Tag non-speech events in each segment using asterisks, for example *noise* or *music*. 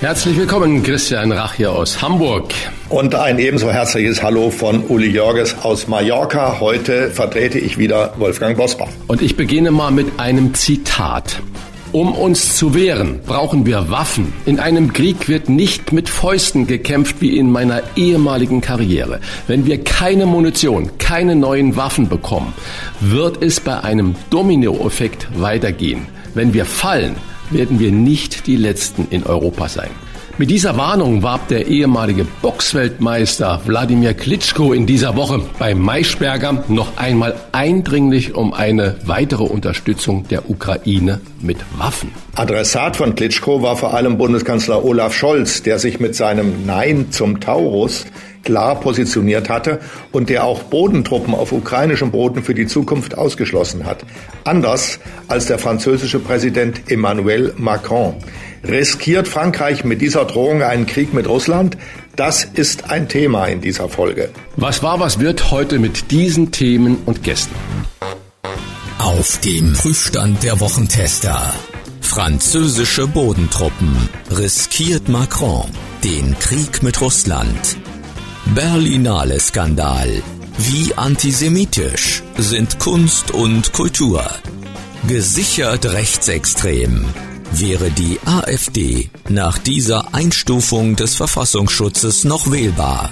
Herzlich willkommen, Christian Rach hier aus Hamburg. Und ein ebenso herzliches Hallo von Uli Jorges aus Mallorca. Heute vertrete ich wieder Wolfgang Bosbach. Und ich beginne mal mit einem Zitat. Um uns zu wehren, brauchen wir Waffen. In einem Krieg wird nicht mit Fäusten gekämpft wie in meiner ehemaligen Karriere. Wenn wir keine Munition, keine neuen Waffen bekommen, wird es bei einem Dominoeffekt weitergehen. Wenn wir fallen, werden wir nicht die Letzten in Europa sein. Mit dieser Warnung warb der ehemalige Boxweltmeister Wladimir Klitschko in dieser Woche bei Maischberger noch einmal eindringlich um eine weitere Unterstützung der Ukraine mit Waffen. Adressat von Klitschko war vor allem Bundeskanzler Olaf Scholz, der sich mit seinem Nein zum Taurus klar positioniert hatte und der auch Bodentruppen auf ukrainischem Boden für die Zukunft ausgeschlossen hat. Anders als der französische Präsident Emmanuel Macron. Riskiert Frankreich mit dieser Drohung einen Krieg mit Russland? Das ist ein Thema in dieser Folge. Was war, was wird heute mit diesen Themen und Gästen? Auf dem Prüfstand der Wochentester. Französische Bodentruppen riskiert Macron den Krieg mit Russland. Berlinale Skandal. Wie antisemitisch sind Kunst und Kultur? Gesichert rechtsextrem. Wäre die AfD nach dieser Einstufung des Verfassungsschutzes noch wählbar?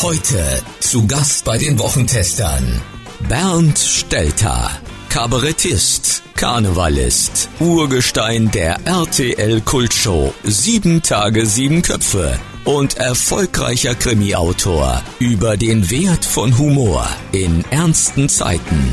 Heute zu Gast bei den Wochentestern Bernd Stelter, Kabarettist, Karnevalist, Urgestein der RTL Kultshow Sieben Tage, sieben Köpfe und erfolgreicher Krimiautor über den Wert von Humor in ernsten Zeiten.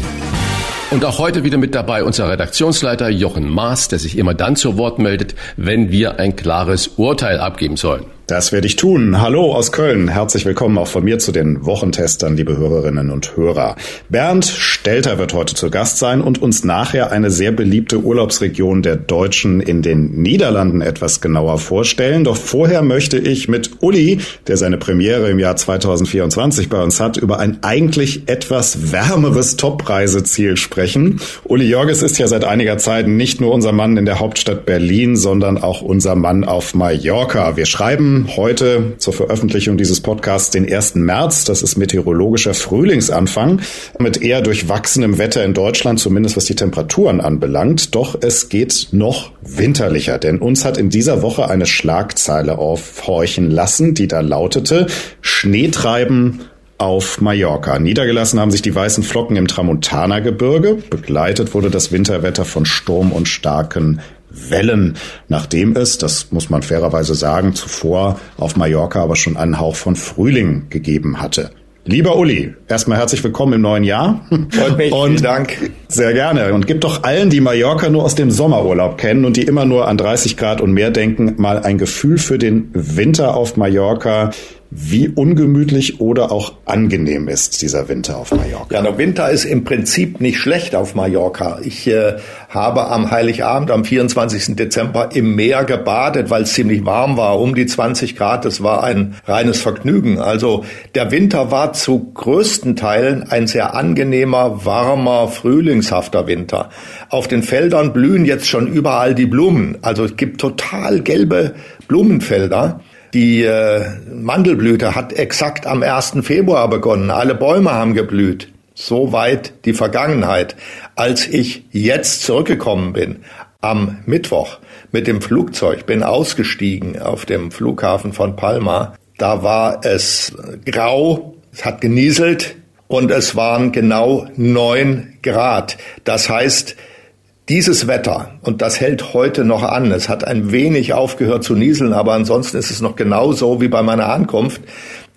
Und auch heute wieder mit dabei unser Redaktionsleiter Jochen Maas, der sich immer dann zu Wort meldet, wenn wir ein klares Urteil abgeben sollen. Das werde ich tun. Hallo aus Köln. Herzlich willkommen auch von mir zu den Wochentestern, liebe Hörerinnen und Hörer. Bernd Stelter wird heute zu Gast sein und uns nachher eine sehr beliebte Urlaubsregion der Deutschen in den Niederlanden etwas genauer vorstellen. Doch vorher möchte ich mit Uli, der seine Premiere im Jahr 2024 bei uns hat, über ein eigentlich etwas wärmeres Top-Reiseziel sprechen. Uli Jorges ist ja seit einiger Zeit nicht nur unser Mann in der Hauptstadt Berlin, sondern auch unser Mann auf Mallorca. Wir schreiben heute zur Veröffentlichung dieses Podcasts den 1. März. Das ist meteorologischer Frühlingsanfang mit eher durchwachsenem Wetter in Deutschland, zumindest was die Temperaturen anbelangt. Doch es geht noch winterlicher, denn uns hat in dieser Woche eine Schlagzeile aufhorchen lassen, die da lautete Schneetreiben auf Mallorca. Niedergelassen haben sich die weißen Flocken im Tramontana-Gebirge. Begleitet wurde das Winterwetter von Sturm und starken Wellen, nachdem es, das muss man fairerweise sagen, zuvor auf Mallorca aber schon einen Hauch von Frühling gegeben hatte. Lieber Uli, erstmal herzlich willkommen im neuen Jahr. Freut mich, und vielen Dank. Sehr gerne. Und gib doch allen, die Mallorca nur aus dem Sommerurlaub kennen und die immer nur an 30 Grad und mehr denken, mal ein Gefühl für den Winter auf Mallorca wie ungemütlich oder auch angenehm ist dieser Winter auf Mallorca. Ja, der Winter ist im Prinzip nicht schlecht auf Mallorca. Ich äh, habe am Heiligabend, am 24. Dezember im Meer gebadet, weil es ziemlich warm war, um die 20 Grad. Das war ein reines Vergnügen. Also der Winter war zu größten Teilen ein sehr angenehmer, warmer, frühlingshafter Winter. Auf den Feldern blühen jetzt schon überall die Blumen. Also es gibt total gelbe Blumenfelder. Die äh, Mandelblüte hat exakt am 1. Februar begonnen. Alle Bäume haben geblüht. Soweit die Vergangenheit. Als ich jetzt zurückgekommen bin, am Mittwoch mit dem Flugzeug, bin ausgestiegen auf dem Flughafen von Palma, da war es grau, es hat genieselt und es waren genau neun Grad. Das heißt, dieses Wetter, und das hält heute noch an, es hat ein wenig aufgehört zu nieseln, aber ansonsten ist es noch genauso wie bei meiner Ankunft.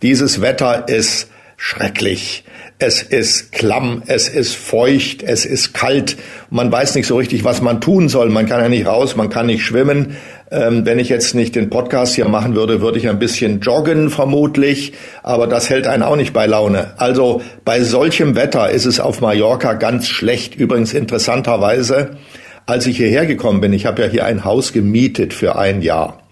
Dieses Wetter ist schrecklich. Es ist klamm, es ist feucht, es ist kalt. Man weiß nicht so richtig, was man tun soll. Man kann ja nicht raus, man kann nicht schwimmen. Ähm, wenn ich jetzt nicht den Podcast hier machen würde, würde ich ein bisschen joggen vermutlich. Aber das hält einen auch nicht bei Laune. Also bei solchem Wetter ist es auf Mallorca ganz schlecht. Übrigens interessanterweise, als ich hierher gekommen bin, ich habe ja hier ein Haus gemietet für ein Jahr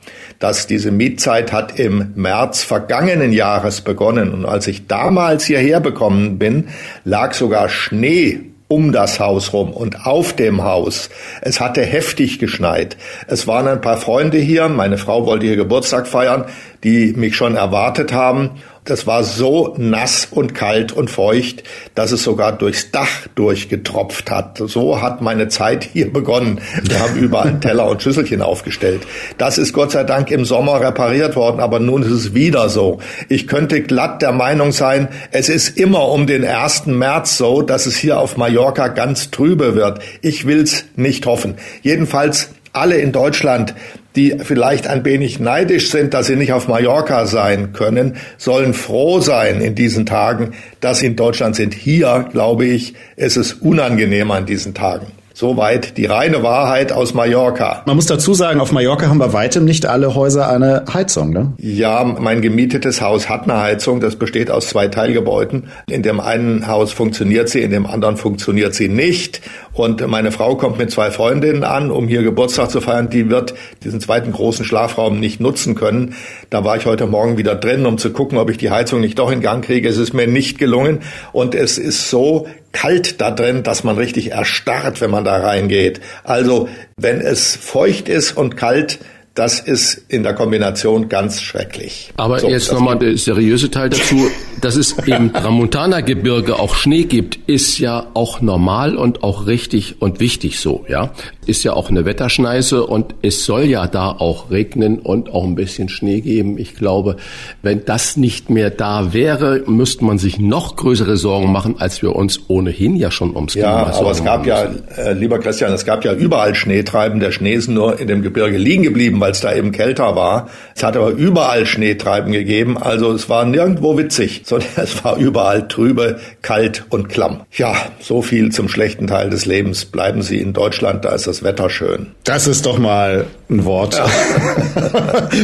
dass diese Mietzeit hat im März vergangenen Jahres begonnen. Und als ich damals hierher bekommen bin, lag sogar Schnee um das Haus rum und auf dem Haus. Es hatte heftig geschneit. Es waren ein paar Freunde hier. Meine Frau wollte hier Geburtstag feiern, die mich schon erwartet haben. Das war so nass und kalt und feucht, dass es sogar durchs Dach durchgetropft hat. So hat meine Zeit hier begonnen. Wir haben überall *laughs* Teller und Schüsselchen aufgestellt. Das ist Gott sei Dank im Sommer repariert worden, aber nun ist es wieder so. Ich könnte glatt der Meinung sein, es ist immer um den 1. März so, dass es hier auf Mallorca ganz trübe wird. Ich will's nicht hoffen. Jedenfalls alle in Deutschland, die vielleicht ein wenig neidisch sind, dass sie nicht auf Mallorca sein können, sollen froh sein in diesen Tagen, dass sie in Deutschland sind. Hier, glaube ich, ist es unangenehm an diesen Tagen. Soweit die reine Wahrheit aus Mallorca. Man muss dazu sagen, auf Mallorca haben bei weitem nicht alle Häuser eine Heizung, ne? Ja, mein gemietetes Haus hat eine Heizung. Das besteht aus zwei Teilgebäuden. In dem einen Haus funktioniert sie, in dem anderen funktioniert sie nicht. Und meine Frau kommt mit zwei Freundinnen an, um hier Geburtstag zu feiern. Die wird diesen zweiten großen Schlafraum nicht nutzen können. Da war ich heute Morgen wieder drin, um zu gucken, ob ich die Heizung nicht doch in Gang kriege. Es ist mir nicht gelungen. Und es ist so kalt da drin, dass man richtig erstarrt, wenn man da reingeht. Also wenn es feucht ist und kalt, das ist in der Kombination ganz schrecklich. Aber so, jetzt nochmal der seriöse Teil dazu. Dass es im Tramontana-Gebirge auch Schnee gibt, ist ja auch normal und auch richtig und wichtig so, ja. Ist ja auch eine Wetterschneise und es soll ja da auch regnen und auch ein bisschen Schnee geben. Ich glaube, wenn das nicht mehr da wäre, müsste man sich noch größere Sorgen machen, als wir uns ohnehin ja schon ums Klima Ja, aber es gab ja, äh, lieber Christian, es gab ja überall Schneetreiben. Der Schnee ist nur in dem Gebirge liegen geblieben, weil es da eben kälter war. Es hat aber überall Schneetreiben gegeben. Also es war nirgendwo witzig, sondern *laughs* es war überall trübe, kalt und klamm. Ja, so viel zum schlechten Teil des Lebens. Bleiben Sie in Deutschland, da ist das Wetter schön. Das ist doch mal Wort ja.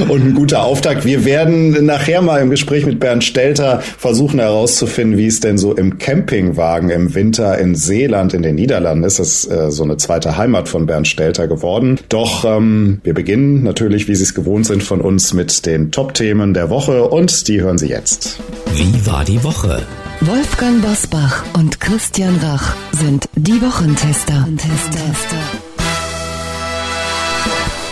*laughs* und ein guter Auftakt. Wir werden nachher mal im Gespräch mit Bernd Stelter versuchen herauszufinden, wie es denn so im Campingwagen im Winter in Seeland in den Niederlanden ist. Das ist äh, so eine zweite Heimat von Bernd Stelter geworden. Doch ähm, wir beginnen natürlich, wie Sie es gewohnt sind, von uns mit den Top-Themen der Woche und die hören Sie jetzt. Wie war die Woche? Wolfgang Bosbach und Christian Rach sind die Wochentester. Wochentester.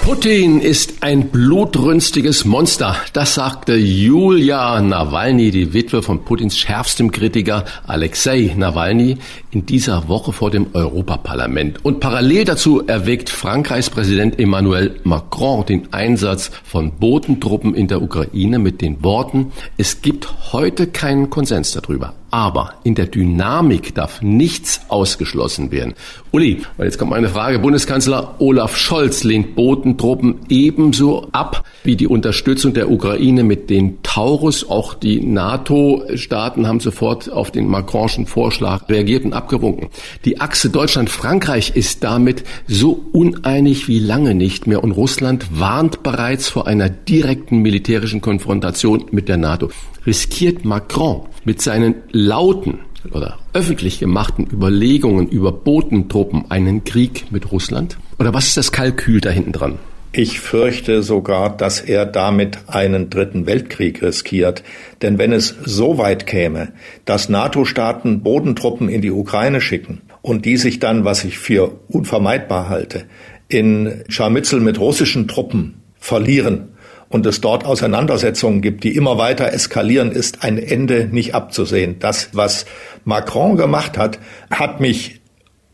Putin ist ein blutrünstiges Monster. Das sagte Julia Nawalny, die Witwe von Putins schärfstem Kritiker Alexei Nawalny, in dieser Woche vor dem Europaparlament. Und parallel dazu erwägt Frankreichs Präsident Emmanuel Macron den Einsatz von Bodentruppen in der Ukraine mit den Worten, es gibt heute keinen Konsens darüber. Aber in der Dynamik darf nichts ausgeschlossen werden. Uli, jetzt kommt meine Frage. Bundeskanzler Olaf Scholz lehnt Bodentruppen ebenso ab wie die Unterstützung der Ukraine mit den Taurus. Auch die NATO-Staaten haben sofort auf den Macronschen Vorschlag reagiert und abgewunken. Die Achse Deutschland-Frankreich ist damit so uneinig wie lange nicht mehr und Russland warnt bereits vor einer direkten militärischen Konfrontation mit der NATO. Riskiert Macron mit seinen lauten oder öffentlich gemachten Überlegungen über Bodentruppen einen Krieg mit Russland? Oder was ist das Kalkül da hinten dran? Ich fürchte sogar, dass er damit einen dritten Weltkrieg riskiert. Denn wenn es so weit käme, dass NATO-Staaten Bodentruppen in die Ukraine schicken und die sich dann, was ich für unvermeidbar halte, in Scharmützel mit russischen Truppen verlieren und es dort Auseinandersetzungen gibt, die immer weiter eskalieren, ist ein Ende nicht abzusehen. Das, was Macron gemacht hat, hat mich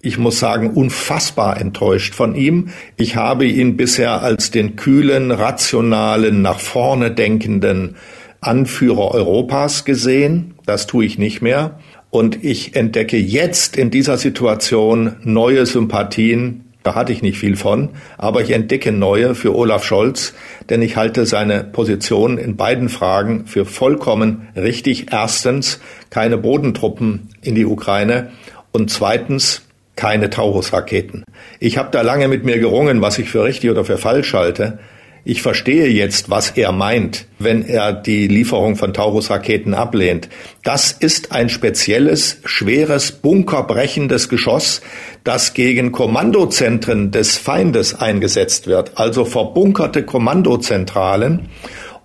ich muss sagen, unfassbar enttäuscht von ihm. Ich habe ihn bisher als den kühlen, rationalen, nach vorne denkenden Anführer Europas gesehen. Das tue ich nicht mehr. Und ich entdecke jetzt in dieser Situation neue Sympathien Da hatte ich nicht viel von, aber ich entdecke neue für Olaf Scholz, denn ich halte seine Position in beiden Fragen für vollkommen richtig. Erstens, keine Bodentruppen in die Ukraine und zweitens, keine Taurus-Raketen. Ich habe da lange mit mir gerungen, was ich für richtig oder für falsch halte. Ich verstehe jetzt, was er meint, wenn er die Lieferung von Taurus-Raketen ablehnt. Das ist ein spezielles, schweres, bunkerbrechendes Geschoss, das gegen Kommandozentren des Feindes eingesetzt wird, also verbunkerte Kommandozentralen.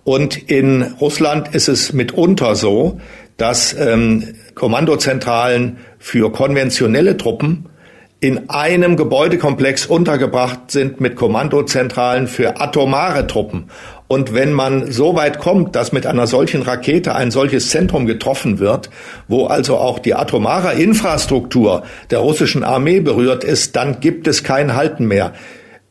Und in Russland ist es mitunter so, dass ähm, Kommandozentralen für konventionelle Truppen in einem Gebäudekomplex untergebracht sind mit Kommandozentralen für atomare Truppen. Und wenn man so weit kommt, dass mit einer solchen Rakete ein solches Zentrum getroffen wird, wo also auch die atomare Infrastruktur der russischen Armee berührt ist, dann gibt es kein Halten mehr.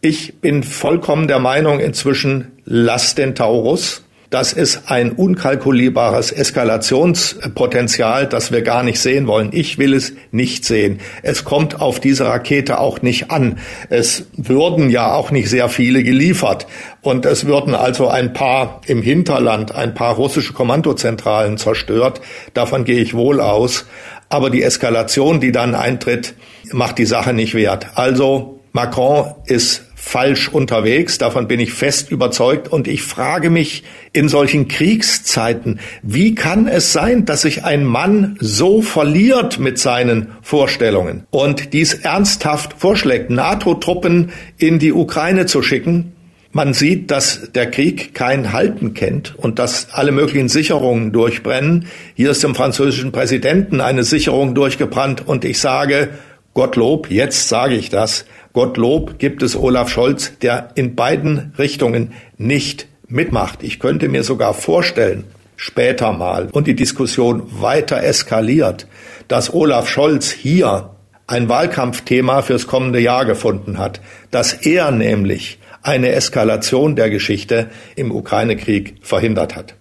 Ich bin vollkommen der Meinung inzwischen, lass den Taurus, das ist ein unkalkulierbares Eskalationspotenzial, das wir gar nicht sehen wollen. Ich will es nicht sehen. Es kommt auf diese Rakete auch nicht an. Es würden ja auch nicht sehr viele geliefert. Und es würden also ein paar im Hinterland, ein paar russische Kommandozentralen zerstört. Davon gehe ich wohl aus. Aber die Eskalation, die dann eintritt, macht die Sache nicht wert. Also Macron ist falsch unterwegs, davon bin ich fest überzeugt. Und ich frage mich in solchen Kriegszeiten, wie kann es sein, dass sich ein Mann so verliert mit seinen Vorstellungen und dies ernsthaft vorschlägt, NATO-Truppen in die Ukraine zu schicken, man sieht, dass der Krieg kein Halten kennt und dass alle möglichen Sicherungen durchbrennen. Hier ist dem französischen Präsidenten eine Sicherung durchgebrannt. Und ich sage, Gottlob, jetzt sage ich das, Gottlob gibt es Olaf Scholz, der in beiden Richtungen nicht mitmacht. Ich könnte mir sogar vorstellen, später mal und die Diskussion weiter eskaliert, dass Olaf Scholz hier ein Wahlkampfthema fürs kommende Jahr gefunden hat, dass er nämlich eine Eskalation der Geschichte im Ukraine-Krieg verhindert hat.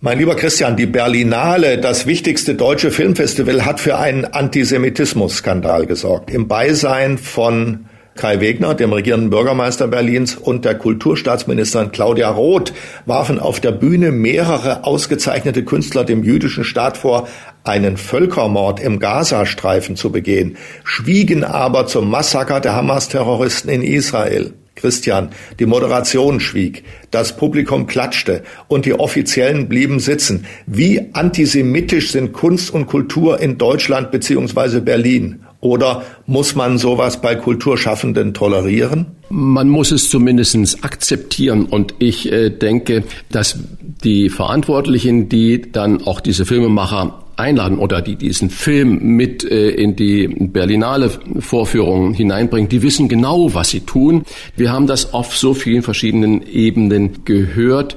Mein lieber Christian, die Berlinale, das wichtigste deutsche Filmfestival, hat für einen Antisemitismus-Skandal gesorgt. Im Beisein von Kai Wegner, dem regierenden Bürgermeister Berlins, und der Kulturstaatsministerin Claudia Roth warfen auf der Bühne mehrere ausgezeichnete Künstler dem jüdischen Staat vor, einen Völkermord im Gazastreifen zu begehen, schwiegen aber zum Massaker der Hamas-Terroristen in Israel. Christian, die Moderation schwieg, das Publikum klatschte und die Offiziellen blieben sitzen. Wie antisemitisch sind Kunst und Kultur in Deutschland bzw. Berlin? Oder muss man sowas bei Kulturschaffenden tolerieren? Man muss es zumindest akzeptieren und ich äh, denke, dass die Verantwortlichen, die dann auch diese Filmemacher einladen oder die diesen Film mit äh, in die Berlinale Vorführung hineinbringen, die wissen genau, was sie tun. Wir haben das auf so vielen verschiedenen Ebenen gehört.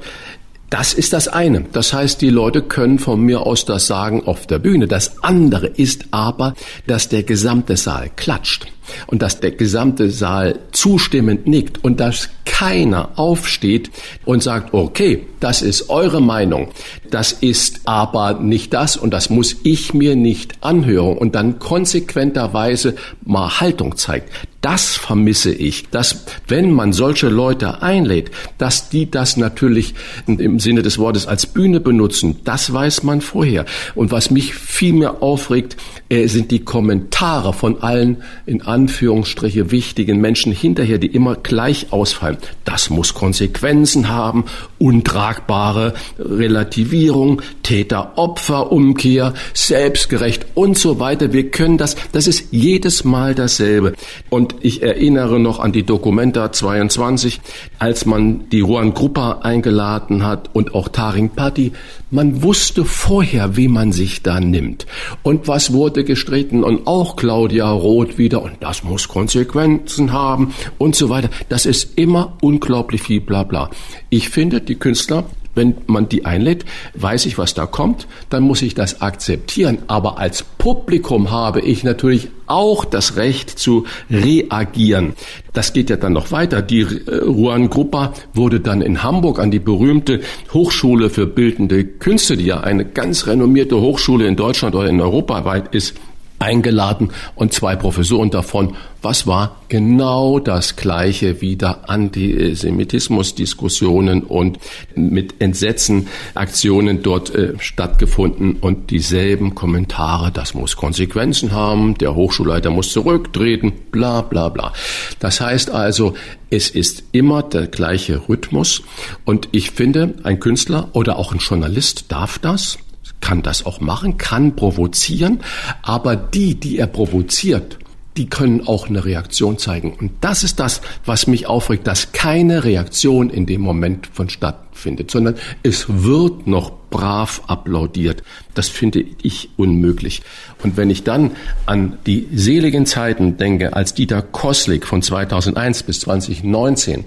Das ist das eine. Das heißt, die Leute können von mir aus das sagen auf der Bühne. Das andere ist aber, dass der gesamte Saal klatscht und dass der gesamte Saal zustimmend nickt und dass keiner aufsteht und sagt, okay, das ist eure Meinung, das ist aber nicht das und das muss ich mir nicht anhören und dann konsequenterweise mal Haltung zeigt. Das vermisse ich, dass wenn man solche Leute einlädt, dass die das natürlich im Sinne des Wortes als Bühne benutzen, das weiß man vorher. Und was mich viel mehr aufregt, äh, sind die Kommentare von allen in Anführungsstriche wichtigen Menschen hinterher, die immer gleich ausfallen. Das muss Konsequenzen haben, untragbare Relativierung, Täter-Opfer-Umkehr, selbstgerecht und so weiter. Wir können das, das ist jedes Mal dasselbe. Und ich erinnere noch an die Dokumenta 22, als man die Juan Gruppa eingeladen hat und auch Taring Patti. Man wusste vorher, wie man sich da nimmt. Und was wurde gestritten? Und auch Claudia Roth wieder. Und das muss Konsequenzen haben und so weiter. Das ist immer unglaublich viel Blabla. Ich finde, die Künstler wenn man die einlädt, weiß ich, was da kommt, dann muss ich das akzeptieren. Aber als Publikum habe ich natürlich auch das Recht zu reagieren. Das geht ja dann noch weiter. Die äh, Ruan Gruppa wurde dann in Hamburg an die berühmte Hochschule für bildende Künste, die ja eine ganz renommierte Hochschule in Deutschland oder in Europa weit ist, eingeladen und zwei Professoren davon. Was war genau das gleiche wieder Antisemitismusdiskussionen und mit Entsetzen Aktionen dort äh, stattgefunden und dieselben Kommentare, das muss Konsequenzen haben, der Hochschulleiter muss zurücktreten, bla bla bla. Das heißt also, es ist immer der gleiche Rhythmus und ich finde, ein Künstler oder auch ein Journalist darf das kann das auch machen, kann provozieren, aber die, die er provoziert, die können auch eine Reaktion zeigen. Und das ist das, was mich aufregt, dass keine Reaktion in dem Moment vonstatten findet, sondern es wird noch brav applaudiert. Das finde ich unmöglich. Und wenn ich dann an die seligen Zeiten denke, als Dieter Koslik von 2001 bis 2019,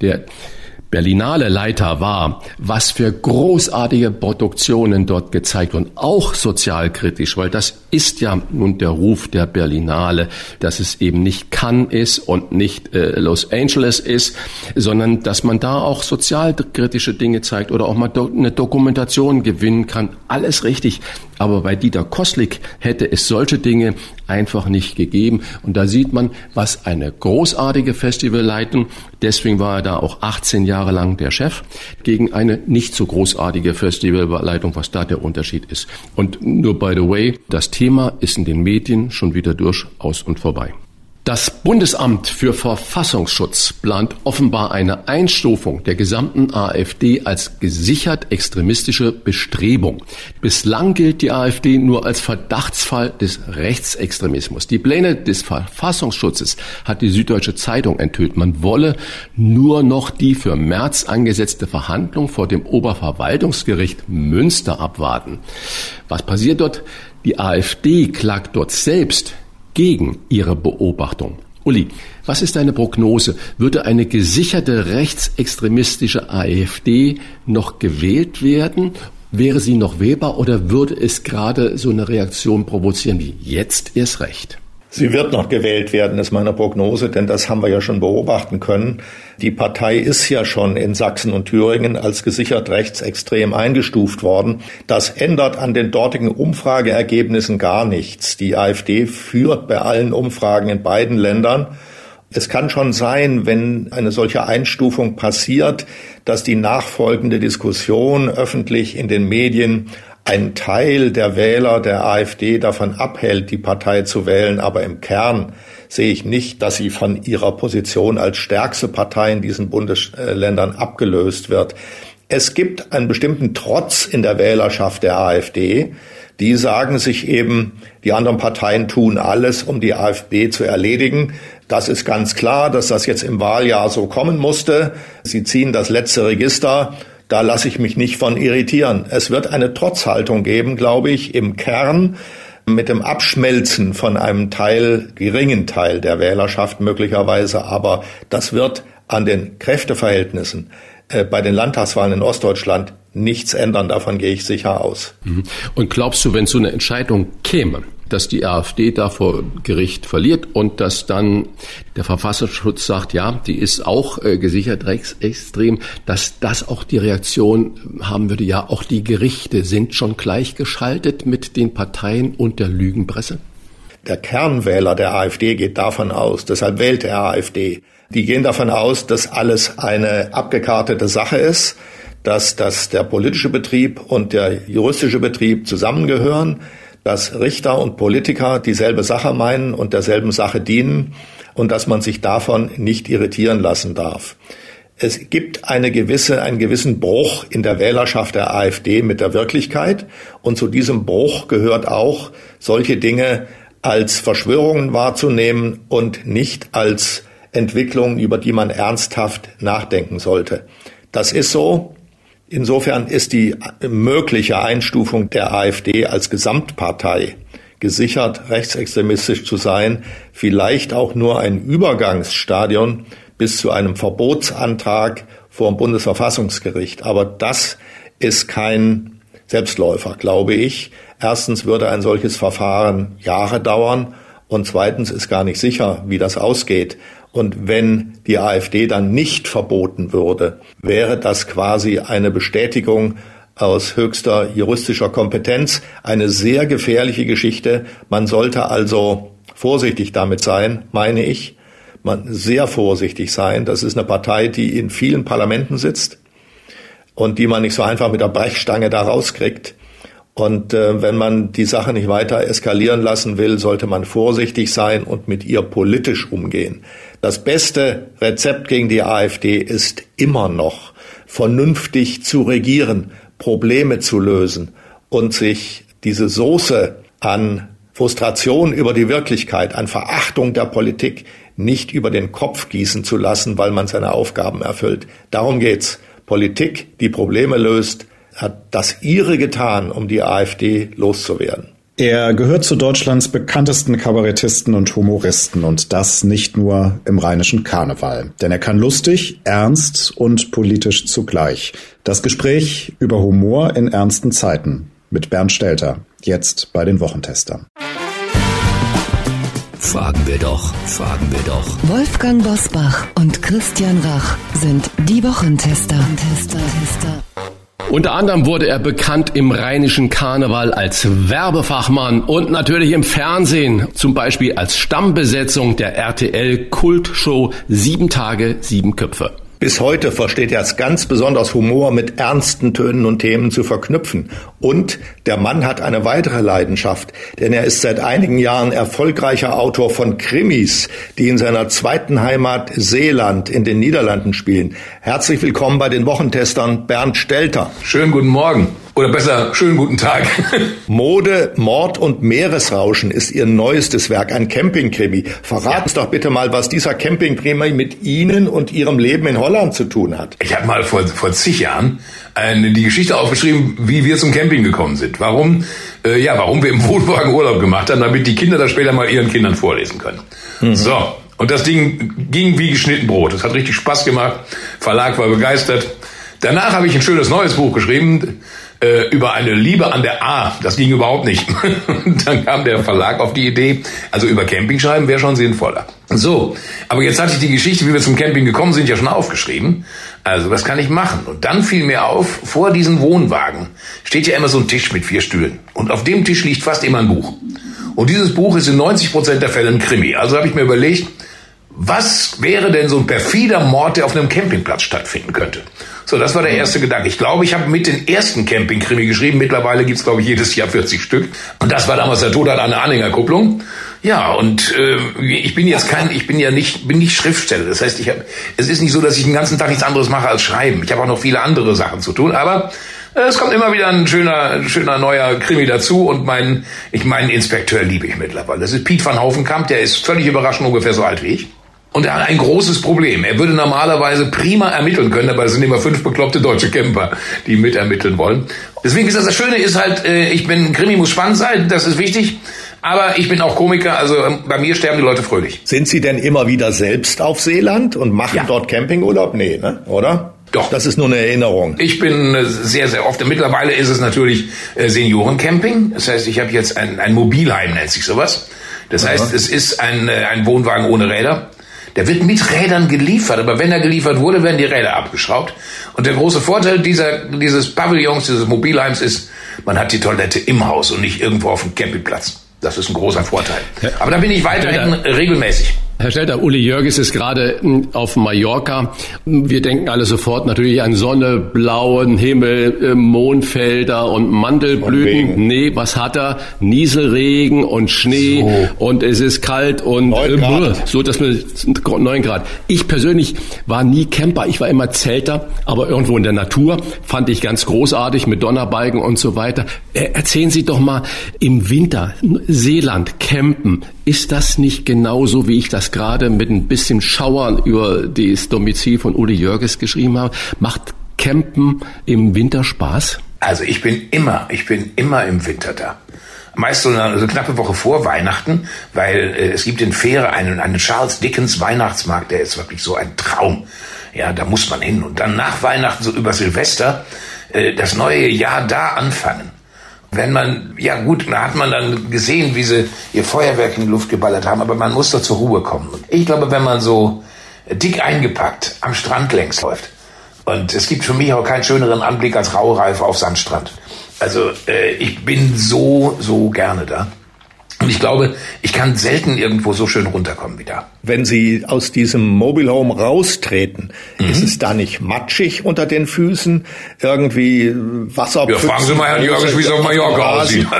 der Berlinale Leiter war, was für großartige Produktionen dort gezeigt wurden, auch sozialkritisch, weil das ist ja nun der Ruf der Berlinale, dass es eben nicht Cannes ist und nicht äh, Los Angeles ist, sondern dass man da auch sozialkritische Dinge zeigt oder auch mal do eine Dokumentation gewinnen kann. Alles richtig. Aber bei Dieter Koslik hätte es solche Dinge einfach nicht gegeben. Und da sieht man, was eine großartige Festivalleitung, deswegen war er da auch 18 Jahre lang der Chef, gegen eine nicht so großartige Festivalleitung, was da der Unterschied ist. Und nur by the way, das Thema ist in den Medien schon wieder durchaus und vorbei. Das Bundesamt für Verfassungsschutz plant offenbar eine Einstufung der gesamten AfD als gesichert extremistische Bestrebung. Bislang gilt die AfD nur als Verdachtsfall des Rechtsextremismus. Die Pläne des Verfassungsschutzes hat die Süddeutsche Zeitung enthüllt. Man wolle nur noch die für März angesetzte Verhandlung vor dem Oberverwaltungsgericht Münster abwarten. Was passiert dort? Die AfD klagt dort selbst gegen Ihre Beobachtung. Uli, was ist deine Prognose? Würde eine gesicherte rechtsextremistische AfD noch gewählt werden? Wäre sie noch wählbar oder würde es gerade so eine Reaktion provozieren wie jetzt erst recht? Sie wird noch gewählt werden, ist meine Prognose, denn das haben wir ja schon beobachten können. Die Partei ist ja schon in Sachsen und Thüringen als gesichert rechtsextrem eingestuft worden. Das ändert an den dortigen Umfrageergebnissen gar nichts. Die AfD führt bei allen Umfragen in beiden Ländern. Es kann schon sein, wenn eine solche Einstufung passiert, dass die nachfolgende Diskussion öffentlich in den Medien ein Teil der Wähler der AfD davon abhält, die Partei zu wählen, aber im Kern sehe ich nicht, dass sie von ihrer Position als stärkste Partei in diesen Bundesländern abgelöst wird. Es gibt einen bestimmten Trotz in der Wählerschaft der AfD. Die sagen sich eben, die anderen Parteien tun alles, um die AfD zu erledigen. Das ist ganz klar, dass das jetzt im Wahljahr so kommen musste. Sie ziehen das letzte Register da lasse ich mich nicht von irritieren. Es wird eine Trotzhaltung geben, glaube ich, im Kern mit dem Abschmelzen von einem Teil, geringen Teil der Wählerschaft möglicherweise, aber das wird an den Kräfteverhältnissen äh, bei den Landtagswahlen in Ostdeutschland nichts ändern. Davon gehe ich sicher aus. Mhm. Und glaubst du, wenn so eine Entscheidung käme, dass die AfD da vor Gericht verliert und dass dann der Verfassungsschutz sagt, ja, die ist auch äh, gesichert rechtsextrem, dass das auch die Reaktion haben würde, ja, auch die Gerichte sind schon gleichgeschaltet mit den Parteien und der Lügenpresse? Der Kernwähler der AfD geht davon aus, deshalb wählt er AfD. Die gehen davon aus, dass alles eine abgekartete Sache ist, dass, dass der politische Betrieb und der juristische Betrieb zusammengehören, dass Richter und Politiker dieselbe Sache meinen und derselben Sache dienen und dass man sich davon nicht irritieren lassen darf. Es gibt eine gewisse, einen gewissen Bruch in der Wählerschaft der AfD mit der Wirklichkeit und zu diesem Bruch gehört auch, solche Dinge als Verschwörungen wahrzunehmen und nicht als Entwicklungen, über die man ernsthaft nachdenken sollte. Das ist so. Insofern ist die mögliche Einstufung der AfD als Gesamtpartei gesichert rechtsextremistisch zu sein, vielleicht auch nur ein Übergangsstadion bis zu einem Verbotsantrag vor dem Bundesverfassungsgericht. Aber das ist kein Selbstläufer, glaube ich. Erstens würde ein solches Verfahren Jahre dauern und zweitens ist gar nicht sicher, wie das ausgeht. Und wenn die AfD dann nicht verboten würde, wäre das quasi eine Bestätigung aus höchster juristischer Kompetenz. Eine sehr gefährliche Geschichte. Man sollte also vorsichtig damit sein, meine ich. Man sehr vorsichtig sein. Das ist eine Partei, die in vielen Parlamenten sitzt und die man nicht so einfach mit der Brechstange da rauskriegt. Und äh, wenn man die Sache nicht weiter eskalieren lassen will, sollte man vorsichtig sein und mit ihr politisch umgehen. Das beste Rezept gegen die AfD ist immer noch, vernünftig zu regieren, Probleme zu lösen und sich diese Soße an Frustration über die Wirklichkeit, an Verachtung der Politik nicht über den Kopf gießen zu lassen, weil man seine Aufgaben erfüllt. Darum geht's. Politik, die Probleme löst, hat das ihre getan, um die AfD loszuwerden. Er gehört zu Deutschlands bekanntesten Kabarettisten und Humoristen und das nicht nur im rheinischen Karneval. Denn er kann lustig, ernst und politisch zugleich. Das Gespräch über Humor in ernsten Zeiten mit Bernd Stelter, jetzt bei den Wochentestern. Fragen wir doch, fragen wir doch. Wolfgang Bosbach und Christian Rach sind die Wochentester. Tester, Tester. Unter anderem wurde er bekannt im rheinischen Karneval als Werbefachmann und natürlich im Fernsehen, zum Beispiel als Stammbesetzung der RTL Kultshow Sieben Tage, Sieben Köpfe. Bis heute versteht er es ganz besonders Humor mit ernsten Tönen und Themen zu verknüpfen. Und der Mann hat eine weitere Leidenschaft, denn er ist seit einigen Jahren erfolgreicher Autor von Krimis, die in seiner zweiten Heimat Seeland in den Niederlanden spielen. Herzlich willkommen bei den Wochentestern Bernd Stelter. Schönen guten Morgen. Oder besser, schönen guten Tag. *laughs* Mode, Mord und Meeresrauschen ist Ihr neuestes Werk, ein Campingkrimi. Verraten ja. uns doch bitte mal, was dieser Campingkrimi mit Ihnen und Ihrem Leben in Holland zu tun hat. Ich habe mal vor, vor zig Jahren eine, die Geschichte aufgeschrieben, wie wir zum Camping gekommen sind. Warum, äh, ja, warum wir im *laughs* Wohnwagen Urlaub gemacht haben, damit die Kinder das später mal ihren Kindern vorlesen können. Mhm. So. Und das Ding ging wie geschnitten Brot. Es hat richtig Spaß gemacht. Verlag war begeistert. Danach habe ich ein schönes neues Buch geschrieben äh, über eine Liebe an der A. Das ging überhaupt nicht. *laughs* Dann kam der Verlag auf die Idee, also über Camping schreiben wäre schon sinnvoller. So, aber jetzt hatte ich die Geschichte, wie wir zum Camping gekommen sind, ja schon aufgeschrieben. Also was kann ich machen? Und dann fiel mir auf, vor diesem Wohnwagen steht ja immer so ein Tisch mit vier Stühlen. Und auf dem Tisch liegt fast immer ein Buch. Und dieses Buch ist in 90 Prozent der Fälle ein Krimi. Also habe ich mir überlegt, was wäre denn so ein perfider Mord, der auf einem Campingplatz stattfinden könnte? So, das war der erste Gedanke. Ich glaube, ich habe mit den ersten Camping-Krimi geschrieben. Mittlerweile gibt's glaube ich, jedes Jahr 40 Stück. Und das war damals der Tod an einer Anhängerkupplung. Ja, und äh, ich bin jetzt kein, ich bin ja nicht, bin nicht Schriftsteller. Das heißt, ich habe, es ist nicht so, dass ich den ganzen Tag nichts anderes mache als schreiben. Ich habe auch noch viele andere Sachen zu tun, aber äh, es kommt immer wieder ein schöner, schöner neuer Krimi dazu und mein, ich meinen Inspekteur liebe ich mittlerweile. Das ist Piet van Haufenkamp, der ist völlig überraschend ungefähr so alt wie ich. Und er hat ein großes Problem. Er würde normalerweise prima ermitteln können, aber es sind immer fünf bekloppte deutsche Camper, die mitermitteln wollen. Deswegen ist das das Schöne, ist halt, äh, ich bin, Krimi muss spannend sein, das ist wichtig. Aber ich bin auch Komiker, also ähm, bei mir sterben die Leute fröhlich. Sind Sie denn immer wieder selbst auf Seeland und machen ja. dort Campingurlaub? Nee, ne? oder? Doch. Das ist nur eine Erinnerung. Ich bin äh, sehr, sehr oft. Mittlerweile ist es natürlich äh, Seniorencamping. Das heißt, ich habe jetzt ein, ein Mobilheim, nennt sich sowas. Das Aha. heißt, es ist ein, ein Wohnwagen ohne Räder. Der wird mit Rädern geliefert, aber wenn er geliefert wurde, werden die Räder abgeschraubt. Und der große Vorteil dieser, dieses Pavillons, dieses Mobilheims ist, man hat die Toilette im Haus und nicht irgendwo auf dem Campingplatz. Das ist ein großer Vorteil. Aber da bin ich weiterhin regelmäßig. Herr Stelter, Uli Jörges ist gerade hm, auf Mallorca. Wir denken alle sofort natürlich an Sonne, blauen Himmel, äh, Mondfelder und Mandelblüten. Und nee, was hat er? Nieselregen und Schnee so. und es ist kalt und äh, so, dass wir neun Grad. Ich persönlich war nie Camper, ich war immer Zelter, aber irgendwo in der Natur fand ich ganz großartig mit Donnerbalken und so weiter. Äh, erzählen Sie doch mal im Winter Seeland campen. Ist das nicht genauso, wie ich das gerade mit ein bisschen Schauern über das Domizil von Uli Jörges geschrieben habe? Macht Campen im Winter Spaß? Also ich bin immer, ich bin immer im Winter da. Meist so eine, eine knappe Woche vor Weihnachten, weil äh, es gibt in Fähre einen, einen Charles Dickens Weihnachtsmarkt, der ist wirklich so ein Traum. Ja, da muss man hin. Und dann nach Weihnachten, so über Silvester, äh, das neue Jahr da anfangen. Wenn man, ja gut, da hat man dann gesehen, wie sie ihr Feuerwerk in die Luft geballert haben, aber man muss da zur Ruhe kommen. Ich glaube, wenn man so dick eingepackt am Strand längs läuft Und es gibt für mich auch keinen schöneren Anblick als Raureif auf Sandstrand. Also äh, ich bin so, so gerne da. Und ich glaube, ich kann selten irgendwo so schön runterkommen wie da. Wenn Sie aus diesem Mobile Home raustreten, mhm. ist es da nicht matschig unter den Füßen? Irgendwie Wasser? Ja, fragen Sie mal Herrn Jörg, wie es auf Mallorca aussieht. *laughs*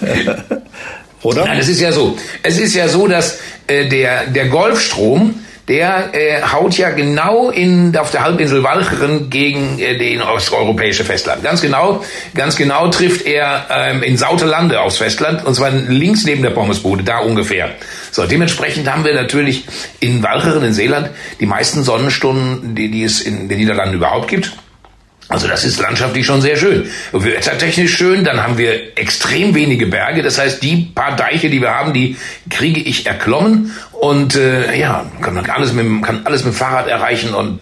*laughs* Oder? Nein, es ist ja so. Es ist ja so, dass äh, der, der Golfstrom der äh, haut ja genau in, auf der Halbinsel Walcheren gegen äh, den osteuropäische Festland. Ganz genau, ganz genau trifft er ähm, in Sautelande aufs Festland, und zwar links neben der Pommesbude, da ungefähr. So, dementsprechend haben wir natürlich in Walcheren in Seeland die meisten Sonnenstunden, die, die es in den Niederlanden überhaupt gibt. Also das ist landschaftlich schon sehr schön. Wettertechnisch schön, dann haben wir extrem wenige Berge. Das heißt, die paar Deiche, die wir haben, die kriege ich erklommen und äh, ja, kann alles mit kann alles mit dem Fahrrad erreichen und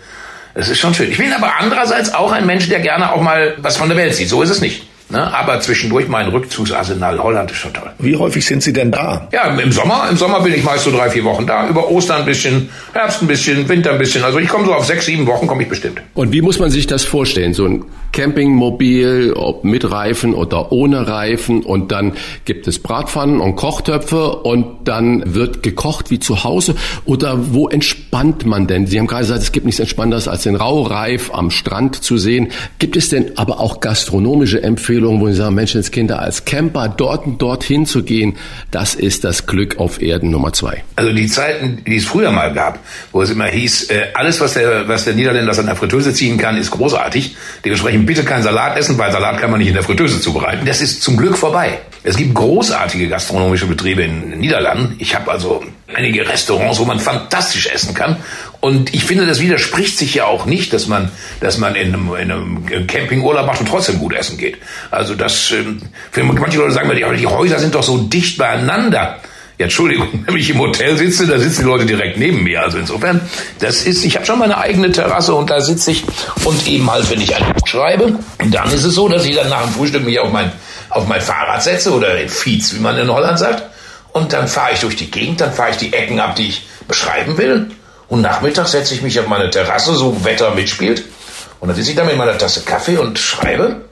es ist schon schön. Ich bin aber andererseits auch ein Mensch, der gerne auch mal was von der Welt sieht. So ist es nicht. Ne? Aber zwischendurch mein Rückzugsarsenal Holland ist schon toll. Wie häufig sind Sie denn da? Ja, im Sommer. Im Sommer bin ich meist so drei, vier Wochen da. Über Ostern ein bisschen, Herbst ein bisschen, Winter ein bisschen. Also ich komme so auf sechs, sieben Wochen komme ich bestimmt. Und wie muss man sich das vorstellen? So ein Campingmobil, ob mit Reifen oder ohne Reifen. Und dann gibt es Bratpfannen und Kochtöpfe und dann wird gekocht wie zu Hause. Oder wo entspannt man denn? Sie haben gerade gesagt, es gibt nichts Entspannenderes als den Raureif am Strand zu sehen. Gibt es denn aber auch gastronomische Empfehlungen, wo Sie sagen, Menschenskinder, als Camper dort und dorthin zu gehen, das ist das Glück auf Erden Nummer zwei. Also die Zeiten, die es früher mal gab, wo es immer hieß, äh, alles, was der, was der Niederländer aus einer Fritteuse ziehen kann, ist großartig. Dementsprechend bitte keinen Salat essen, weil Salat kann man nicht in der Fritteuse zubereiten. Das ist zum Glück vorbei. Es gibt großartige gastronomische Betriebe in den Niederlanden. Ich habe also einige Restaurants, wo man fantastisch essen kann. Und ich finde, das widerspricht sich ja auch nicht, dass man, dass man in einem, in einem Campingurlaub macht und trotzdem gut essen geht. Also das, ähm, für manche Leute sagen mir, die Häuser sind doch so dicht beieinander. Ja, Entschuldigung, *laughs* wenn ich im Hotel sitze, da sitzen die Leute direkt neben mir. Also insofern, das ist, ich habe schon meine eigene Terrasse und da sitze ich und eben halt, wenn ich ein Buch schreibe, dann ist es so, dass ich dann nach dem Frühstück mich auf mein, auf mein Fahrrad setze oder den Fiets, wie man in Holland sagt, und dann fahre ich durch die Gegend, dann fahre ich die Ecken ab, die ich beschreiben will. Und nachmittags setze ich mich auf meine Terrasse, so Wetter mitspielt. Und dann sitze ich da mit meiner Tasse Kaffee und schreibe.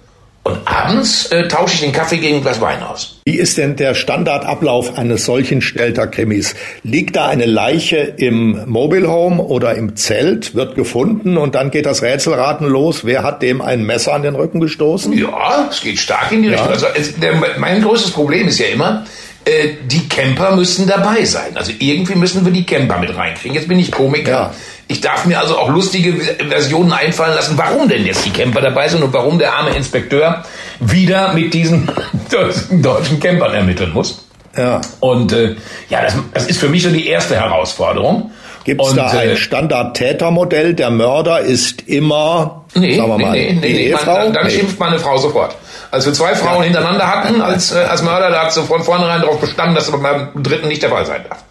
Und abends äh, tausche ich den Kaffee gegen ein Glas Wein aus. Wie ist denn der Standardablauf eines solchen Stelter-Krimis? Liegt da eine Leiche im Mobile Home oder im Zelt, wird gefunden und dann geht das Rätselraten los. Wer hat dem ein Messer an den Rücken gestoßen? Ja, es geht stark in die ja. Richtung. Also es, der, mein größtes Problem ist ja immer, äh, die Camper müssen dabei sein. Also irgendwie müssen wir die Camper mit reinkriegen. Jetzt bin ich Komiker. Ja. Ich darf mir also auch lustige Versionen einfallen lassen, warum denn jetzt die Camper dabei sind und warum der arme Inspekteur wieder mit diesen *laughs* deutschen Campern ermitteln muss. Ja. Und äh, ja, das, das ist für mich so die erste Herausforderung. Gibt es da ein äh, Standard-Tätermodell? Der Mörder ist immer, nee, sagen wir mal, nee, nee, nee, Ehefrau? Man, dann, nee. schimpft meine Frau sofort. Als wir zwei Frauen hintereinander hatten als, äh, als Mörder, da hat sie von vornherein darauf bestanden, dass das beim dritten nicht der Fall sein darf.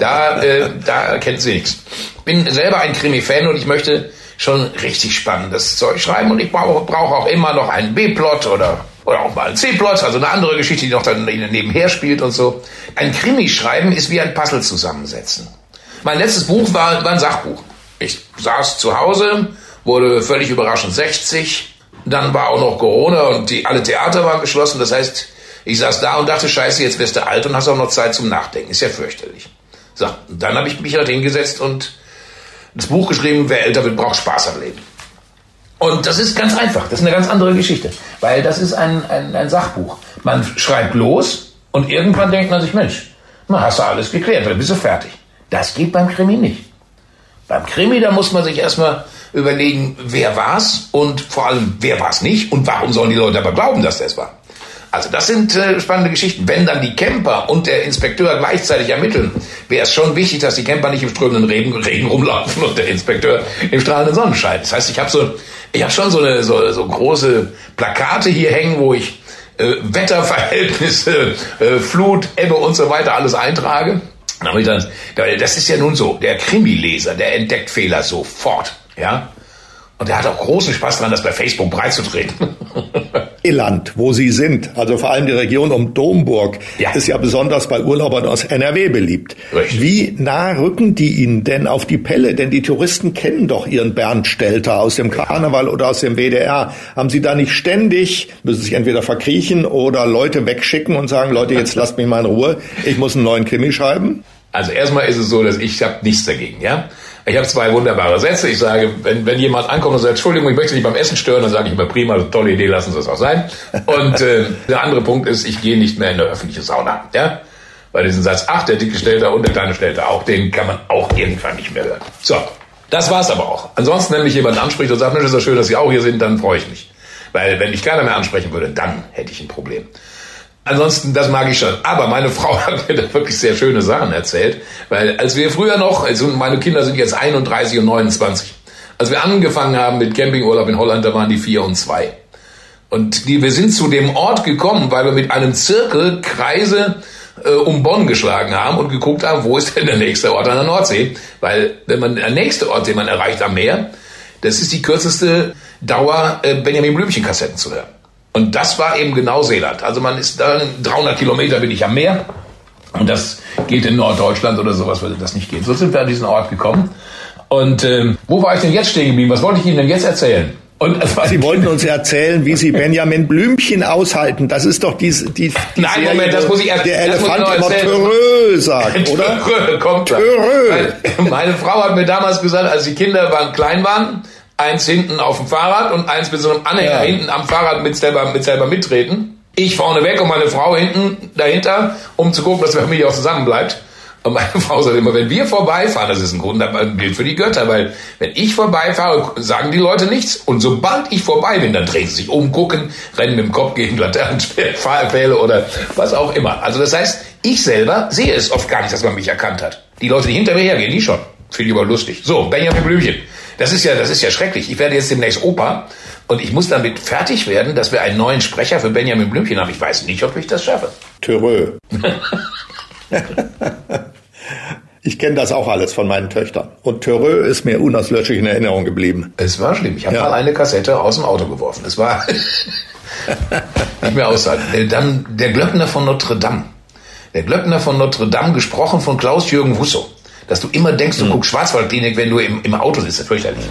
Da, äh, da kennt sie nichts. Bin selber ein Krimi-Fan und ich möchte schon richtig spannendes Zeug schreiben und ich brauche brauch auch immer noch einen B-Plot oder oder auch mal einen C-Plot, also eine andere Geschichte, die noch dann nebenher spielt und so. Ein Krimi schreiben ist wie ein Puzzle zusammensetzen. Mein letztes Buch war, war ein Sachbuch. Ich saß zu Hause, wurde völlig überraschend 60. Dann war auch noch Corona und die, alle Theater waren geschlossen. Das heißt, ich saß da und dachte, scheiße, jetzt wirst du alt und hast auch noch Zeit zum Nachdenken. Ist ja fürchterlich. So, dann habe ich mich halt hingesetzt und das Buch geschrieben, wer älter wird, braucht Spaß am Leben. Und das ist ganz einfach. Das ist eine ganz andere Geschichte. Weil das ist ein, ein, ein Sachbuch. Man schreibt los und irgendwann denkt man sich, Mensch, na, hast du alles geklärt, dann bist du fertig. Das geht beim Krimi nicht. Beim Krimi, da muss man sich erstmal überlegen, wer war's und vor allem, wer war's nicht und warum sollen die Leute aber glauben, dass das war. Also das sind äh, spannende Geschichten. Wenn dann die Camper und der Inspekteur gleichzeitig ermitteln, wäre es schon wichtig, dass die Camper nicht im strömenden Regen, Regen rumlaufen und der Inspekteur im strahlenden Sonnenschein. Das heißt, ich habe so, ich habe schon so eine so, so große Plakate hier hängen, wo ich äh, Wetterverhältnisse, äh, Flut, Ebbe und so weiter alles eintrage. Das ist ja nun so, der Krimileser, der entdeckt Fehler sofort, ja. Und er hat auch großen Spaß daran, das bei Facebook breitzutreten. *laughs* Seeland, wo Sie sind, also vor allem die Region um Domburg, Ja. ist ja besonders bei Urlaubern aus NRW beliebt. Richtig. Wie nah rücken die Ihnen denn auf die Pelle? Denn die Touristen kennen doch Ihren Bernd Stelter aus dem Karneval oder aus dem WDR. Haben Sie da nicht ständig, müssen sich entweder verkriechen oder Leute wegschicken und sagen, Leute, jetzt *laughs* lasst mich mal in Ruhe, ich muss einen neuen Krimi schreiben? Also erstmal ist es so, dass ich habe nichts dagegen, ja. Ich habe zwei wunderbare Sätze. Ich sage, wenn, wenn jemand ankommt und sagt, Entschuldigung, ich möchte Sie nicht beim Essen stören, dann sage ich immer, prima, tolle Idee, lassen Sie es auch sein. Und äh, der andere Punkt ist, ich gehe nicht mehr in eine öffentliche Sauna, ja. Weil diesen Satz, ach, der dicke Stelter und der kleine Stelter auch, den kann man auch irgendwann nicht mehr hören. So, das war's aber auch. Ansonsten, wenn mich jemand anspricht und sagt, Mensch, ist das schön, dass Sie auch hier sind, dann freue ich mich. Weil wenn mich keiner mehr ansprechen würde, dann hätte ich ein Problem. Ansonsten, das mag ich schon. Aber meine *laughs* Frau hat mir da wirklich sehr schöne Sachen erzählt. Weil als wir früher noch, also meine Kinder sind jetzt 31 und 29. Als wir angefangen haben mit Campingurlaub in Holland, da waren die vier und zwei. Und die, wir sind zu dem Ort gekommen, weil wir mit einem Zirkel Kreise äh, um Bonn geschlagen haben und geguckt haben, wo ist denn der nächste Ort an der Nordsee? Weil wenn man der nächste Ort, den man erreicht am Meer, das ist die kürzeste Dauer, äh, Benjamin Blümchen Kassetten zu hören. Und das war eben genau Seeland. Also man ist dann 300 Kilometer bin ich am Meer. Und das geht in Norddeutschland oder sowas würde das nicht gehen. So sind wir an diesen Ort gekommen. Und ähm, wo war ich denn jetzt stehen geblieben? Was wollte ich Ihnen denn jetzt erzählen? Und Sie wollten uns erzählen, wie Sie Benjamin Blümchen aushalten. Das ist doch die, die, die Nein, Moment, das muss ich erst- der Elefant immer. Törö sagt, *laughs* oder? Törö kommt. Törö. Meine Frau hat mir damals gesagt, als die Kinder waren, klein waren, eins hinten auf dem Fahrrad und eins mit so einem Anhänger Ja. hinten am Fahrrad mit selber, mit selber mittreten. Ich vorne weg und meine Frau hinten dahinter, um zu gucken, dass die Familie auch zusammen bleibt. Und meine *laughs* Frau sagt immer, wenn wir vorbeifahren, das ist ein Grund, ein Bild für die Götter, weil wenn ich vorbeifahre, sagen die Leute nichts. Und sobald ich vorbei bin, dann drehen sie sich um, gucken, rennen mit dem Kopf gegen Laternenpfähle *laughs* oder was auch immer. Also das heißt, ich selber sehe es oft gar nicht, dass man mich erkannt hat. Die Leute, die hinter mir hergehen, die schon. Finde ich aber lustig. So, Benjamin Blümchen. Das ist ja, das ist ja schrecklich. Ich werde jetzt demnächst Opa und ich muss damit fertig werden, dass wir einen neuen Sprecher für Benjamin Blümchen haben. Ich weiß nicht, ob ich das schaffe. Törö. *laughs* Ich kenne das auch alles von meinen Töchtern. Und Törö ist mir unauslöschlich in Erinnerung geblieben. Es war schlimm. Ich habe Ja. mal eine Kassette aus dem Auto geworfen. Es war *laughs* nicht mehr aushalten. Dann der Glöckner von Notre Dame. Der Glöckner von Notre Dame, gesprochen von Klaus-Jürgen Wusso. Dass du immer denkst, du guckst Schwarzwaldklinik, wenn du im, im Auto sitzt. Das fürchterlich.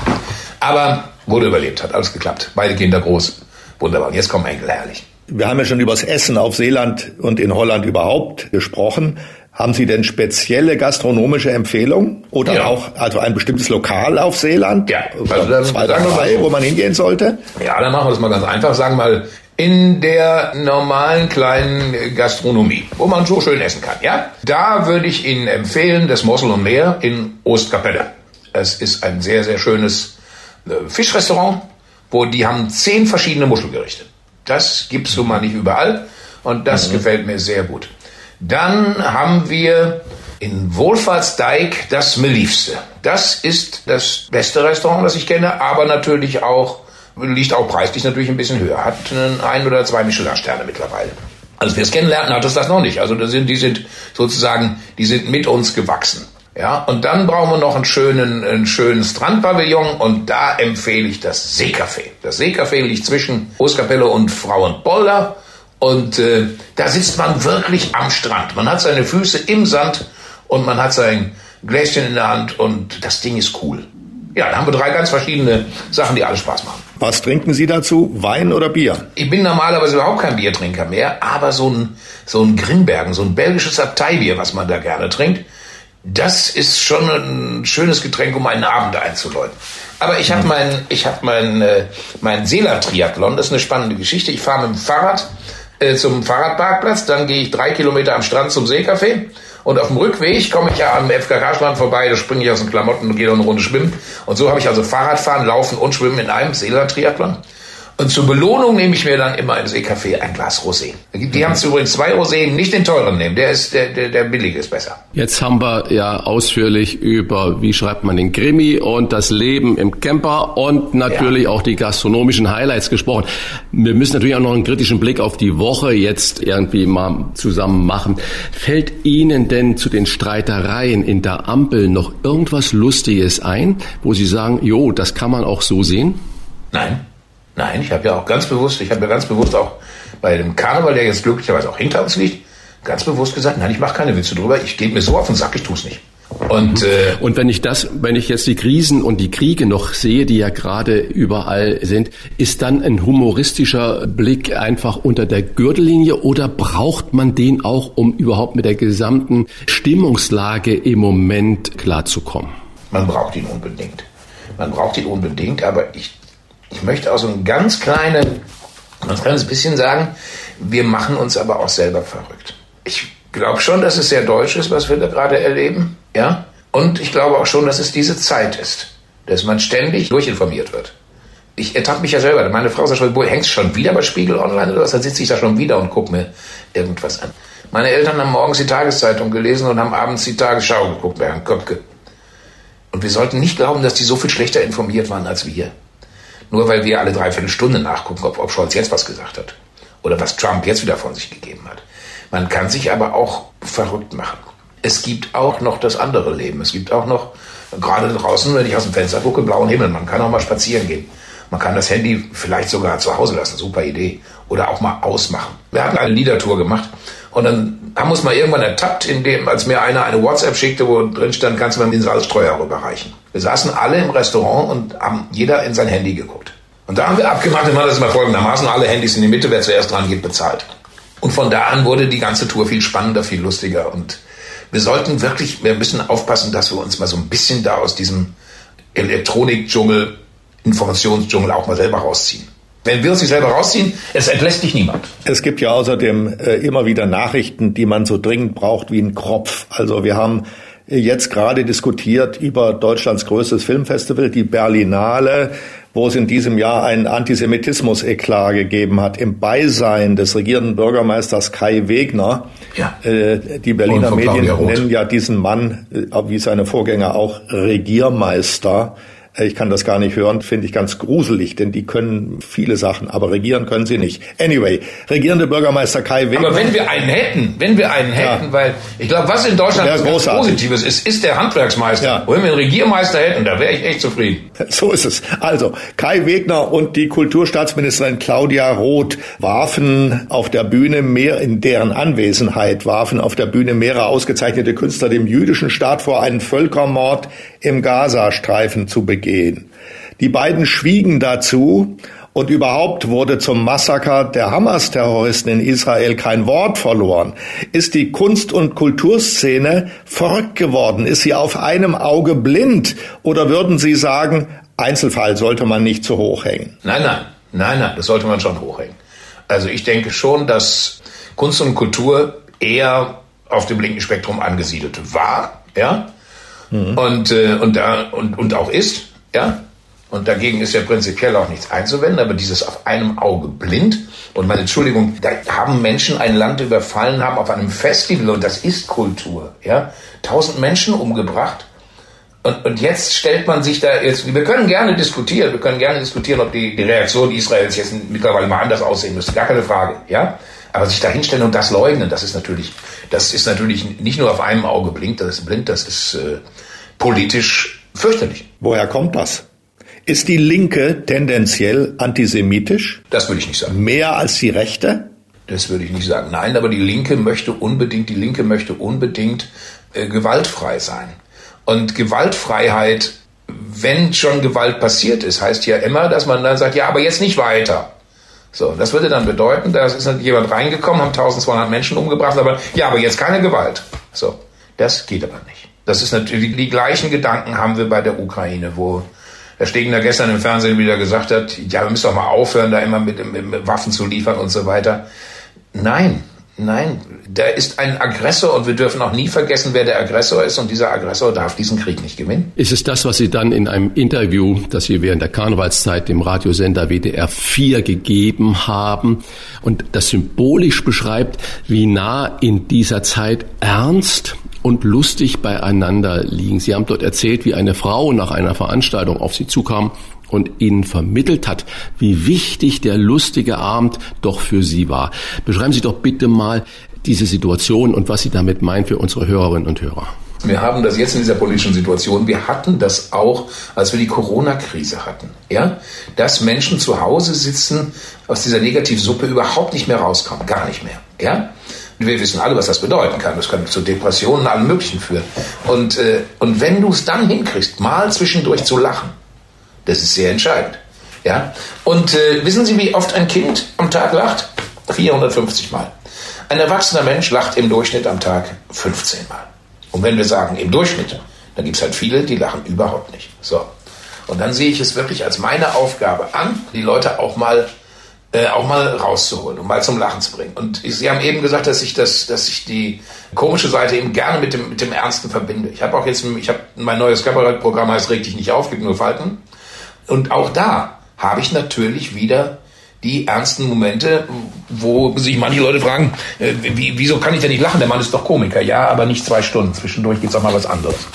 Aber wurde überlebt, hat alles geklappt. Beide Kinder groß. Wunderbar. Und jetzt kommen Enkel, herrlich. Wir haben ja schon übers Essen auf Seeland und in Holland überhaupt gesprochen. Haben Sie denn spezielle gastronomische Empfehlungen oder Ja. auch also ein bestimmtes Lokal auf Seeland? Ja, also dann zwei, drei, so. wo man hingehen sollte? Ja, dann machen wir das mal ganz einfach. Sagen wir mal, in der normalen kleinen Gastronomie, wo man so schön essen kann, ja? Da würde ich Ihnen empfehlen, das Mossel und Meer in Ostkapelle. Es ist ein sehr, sehr schönes äh, Fischrestaurant, wo die haben zehn verschiedene Muschelgerichte. Das gibt's nun mal nicht überall und das gefällt mir sehr gut. Dann haben wir in Wohlfahrtsdijk das Meliefste. Das ist das beste Restaurant, das ich kenne, aber natürlich auch, liegt auch preislich natürlich ein bisschen höher. Hat ein oder zwei Michelin-Sterne mittlerweile. Als wir es kennenlernten, hat es das noch nicht. Also das sind, die sind sozusagen, die sind mit uns gewachsen. Ja, und dann brauchen wir noch einen schönen, einen schönen Strandpavillon und da empfehle ich das Seecafé. Das Seecafé liegt zwischen Großkapelle und Frauenbolder und äh, da sitzt man wirklich am Strand. Man hat seine Füße im Sand und man hat sein Gläschen in der Hand und das Ding ist cool. Ja, da haben wir drei ganz verschiedene Sachen, die alle Spaß machen. Was trinken Sie dazu? Wein oder Bier? Ich bin normalerweise überhaupt kein Biertrinker mehr, aber so ein, so ein Grimbergen, so ein belgisches Abteibier, was man da gerne trinkt, das ist schon ein schönes Getränk, um einen Abend einzuläuten. Aber ich habe mein, ich habe mein, äh, mein Seeland-Triathlon, das ist eine spannende Geschichte. Ich fahre mit dem Fahrrad äh, zum Fahrradparkplatz, dann gehe ich drei Kilometer am Strand zum Seecafé und auf dem Rückweg komme ich ja am FKK-Strand vorbei, da springe ich aus den Klamotten und gehe noch eine Runde schwimmen. Und so habe ich also Fahrradfahren, Laufen und Schwimmen in einem Seeland-Triathlon. Und zur Belohnung nehme ich mir dann immer im Seecafé ein Glas Rosé. Die haben es übrigens zwei Rosé, nicht den teuren nehmen, der ist der, der, der billige ist besser. Jetzt haben wir ja ausführlich über, wie schreibt man den Krimi und das Leben im Camper und natürlich Ja. auch die gastronomischen Highlights gesprochen. Wir müssen natürlich auch noch einen kritischen Blick auf die Woche jetzt irgendwie mal zusammen machen. Fällt Ihnen denn zu den Streitereien in der Ampel noch irgendwas Lustiges ein, wo Sie sagen, jo, das kann man auch so sehen? Nein. Nein, ich habe ja auch ganz bewusst, ich habe ja ganz bewusst auch bei dem Karneval, der jetzt glücklicherweise auch hinter uns liegt, ganz bewusst gesagt, nein, ich mache keine Witze drüber, ich gehe mir so auf den Sack, ich tue es nicht. Und, äh, und wenn ich das, wenn ich jetzt die Krisen und die Kriege noch sehe, die ja gerade überall sind, ist dann ein humoristischer Blick einfach unter der Gürtellinie oder braucht man den auch, um überhaupt mit der gesamten Stimmungslage im Moment klarzukommen? Man braucht ihn unbedingt. Man braucht ihn unbedingt, aber ich, ich möchte auch so ein ganz kleines, ganz kleines bisschen sagen, wir machen uns aber auch selber verrückt. Ich glaube schon, dass es sehr deutsch ist, was wir da gerade erleben. Ja? Und ich glaube auch schon, dass es diese Zeit ist, dass man ständig durchinformiert wird. Ich ertappe mich ja selber. Meine Frau sagt schon, hängst schon wieder bei Spiegel Online oder was? Dann sitze ich da schon wieder und gucke mir irgendwas an. Meine Eltern haben morgens die Tageszeitung gelesen und haben abends die Tagesschau geguckt bei Herrn Köpke. Und wir sollten nicht glauben, dass die so viel schlechter informiert waren als wir. Nur weil wir alle dreiviertel Stunde nachgucken, ob, ob Scholz jetzt was gesagt hat. Oder was Trump jetzt wieder von sich gegeben hat. Man kann sich aber auch verrückt machen. Es gibt auch noch das andere Leben. Es gibt auch noch, gerade draußen, wenn ich aus dem Fenster gucke, blauen Himmel. Man kann auch mal spazieren gehen. Man kann das Handy vielleicht sogar zu Hause lassen. Super Idee. Oder auch mal ausmachen. Wir hatten eine Liedertour gemacht und dann haben wir uns mal irgendwann ertappt, indem, als mir einer eine WhatsApp schickte, wo drin stand, kannst du mir den Salzstreuer rüberreichen. Wir saßen alle im Restaurant und haben jeder in sein Handy geguckt. Und da haben wir abgemacht, wir machen das mal folgendermaßen, alle Handys in die Mitte, wer zuerst dran geht, bezahlt. Und von da an wurde die ganze Tour viel spannender, viel lustiger. Und wir sollten wirklich, wir müssen aufpassen, dass wir uns mal so ein bisschen da aus diesem Elektronikdschungel, Informationsdschungel auch mal selber rausziehen. Wenn wir uns nicht selber rausziehen, es entlässt dich niemand. Es gibt ja außerdem äh, immer wieder Nachrichten, die man so dringend braucht wie ein Kropf. Also wir haben jetzt gerade diskutiert über Deutschlands größtes Filmfestival, die Berlinale, wo es in diesem Jahr einen Antisemitismus-Eklat gegeben hat im Beisein des regierenden Bürgermeisters Kai Wegner. Ja. Äh, die Berliner Medien nennen ja diesen Mann, äh, wie seine Vorgänger auch, Regiermeister. Ich kann das gar nicht hören, finde ich ganz gruselig, denn die können viele Sachen, aber regieren können sie nicht. Anyway, regierende Bürgermeister Kai Wegner. Aber wenn wir einen hätten, wenn wir einen hätten, ja. weil ich glaube, was in Deutschland ganz Positives ist, ist der Handwerksmeister. Ja. Wenn wir einen Regiermeister hätten, da wäre ich echt zufrieden. *laughs* So ist es. Also, Kai Wegner und die Kulturstaatsministerin Claudia Roth warfen auf der Bühne mehr, in deren Anwesenheit warfen auf der Bühne mehrere ausgezeichnete Künstler dem jüdischen Staat vor, einen Völkermord im Gazastreifen zu begehen gehen. Die beiden schwiegen dazu und überhaupt wurde zum Massaker der Hamas-Terroristen in Israel kein Wort verloren. Ist die Kunst- und Kulturszene verrückt geworden? Ist sie auf einem Auge blind? Oder würden Sie sagen, Einzelfall sollte man nicht zu hoch hängen? Nein, nein, nein, nein, das sollte man schon hochhängen. Also ich denke schon, dass Kunst und Kultur eher auf dem linken Spektrum angesiedelt war, ja, mhm. und, äh, und, da, und, und auch ist. Ja? Und dagegen ist ja prinzipiell auch nichts einzuwenden, aber dieses auf einem Auge blind. Und meine Entschuldigung, da haben Menschen ein Land überfallen, haben auf einem Festival, und das ist Kultur, ja, tausend Menschen umgebracht. Und, und jetzt stellt man sich da jetzt, wir können gerne diskutieren, wir können gerne diskutieren, ob die, die Reaktion Israels jetzt mittlerweile mal anders aussehen müsste, gar keine Frage, ja. Aber sich da hinstellen und das leugnen, das ist natürlich, das ist natürlich nicht nur auf einem Auge blind, das ist blind, das ist äh, politisch fürchterlich. Woher kommt das? Ist die Linke tendenziell antisemitisch? Das würde ich nicht sagen. Mehr als die Rechte? Das würde ich nicht sagen. Nein, aber die Linke möchte unbedingt, die Linke möchte unbedingt äh, gewaltfrei sein. Und Gewaltfreiheit, wenn schon Gewalt passiert ist, heißt ja immer, dass man dann sagt, ja, aber jetzt nicht weiter. So, das würde dann bedeuten, da ist jemand reingekommen, haben 1200 Menschen umgebracht, aber ja, aber jetzt keine Gewalt. So, das geht aber nicht. Das ist natürlich, die gleichen Gedanken haben wir bei der Ukraine, wo Herr Stegner gestern im Fernsehen wieder gesagt hat, ja, wir müssen doch mal aufhören, da immer mit, mit Waffen zu liefern und so weiter. Nein, nein, da ist ein Aggressor und wir dürfen auch nie vergessen, wer der Aggressor ist und dieser Aggressor darf diesen Krieg nicht gewinnen. Ist es das, was Sie dann in einem Interview, das Sie während der Karnevalszeit dem Radiosender WDR 4 gegeben haben und das symbolisch beschreibt, wie nah in dieser Zeit Ernst und lustig beieinander liegen. Sie haben dort erzählt, wie eine Frau nach einer Veranstaltung auf Sie zukam und Ihnen vermittelt hat, wie wichtig der lustige Abend doch für Sie war. Beschreiben Sie doch bitte mal diese Situation und was Sie damit meinen für unsere Hörerinnen und Hörer. Wir haben das jetzt in dieser politischen Situation. Wir hatten das auch, als wir die Corona-Krise hatten. Ja, dass Menschen zu Hause sitzen, aus dieser Negativsuppe überhaupt nicht mehr rauskommen, gar nicht mehr. Ja, wir wissen alle, was das bedeuten kann. Das kann zu Depressionen, allem Möglichen führen. Und äh, und wenn du es dann hinkriegst, mal zwischendurch zu lachen, das ist sehr entscheidend. Ja, und äh, wissen Sie, wie oft ein Kind am Tag lacht? 450 Mal. Ein erwachsener Mensch lacht im Durchschnitt am Tag 15 Mal. Und wenn wir sagen im Durchschnitt, dann gibt es halt viele, die lachen überhaupt nicht. So. Und dann sehe ich es wirklich als meine Aufgabe an, die Leute auch mal äh, auch mal rauszuholen und mal zum Lachen zu bringen. Und Sie haben eben gesagt, dass ich das, dass ich die komische Seite eben gerne mit dem mit dem Ernsten verbinde. Ich habe auch jetzt, ich habe mein neues Kabarettprogramm heißt Reg dich nicht auf, gibt nur Falten. Und auch da habe ich natürlich wieder die ernsten Momente, wo sich manche Leute fragen, äh, wie, wieso kann ich denn nicht lachen? Der Mann ist doch Komiker. Ja, aber nicht zwei Stunden. Zwischendurch gibt's auch mal was anderes.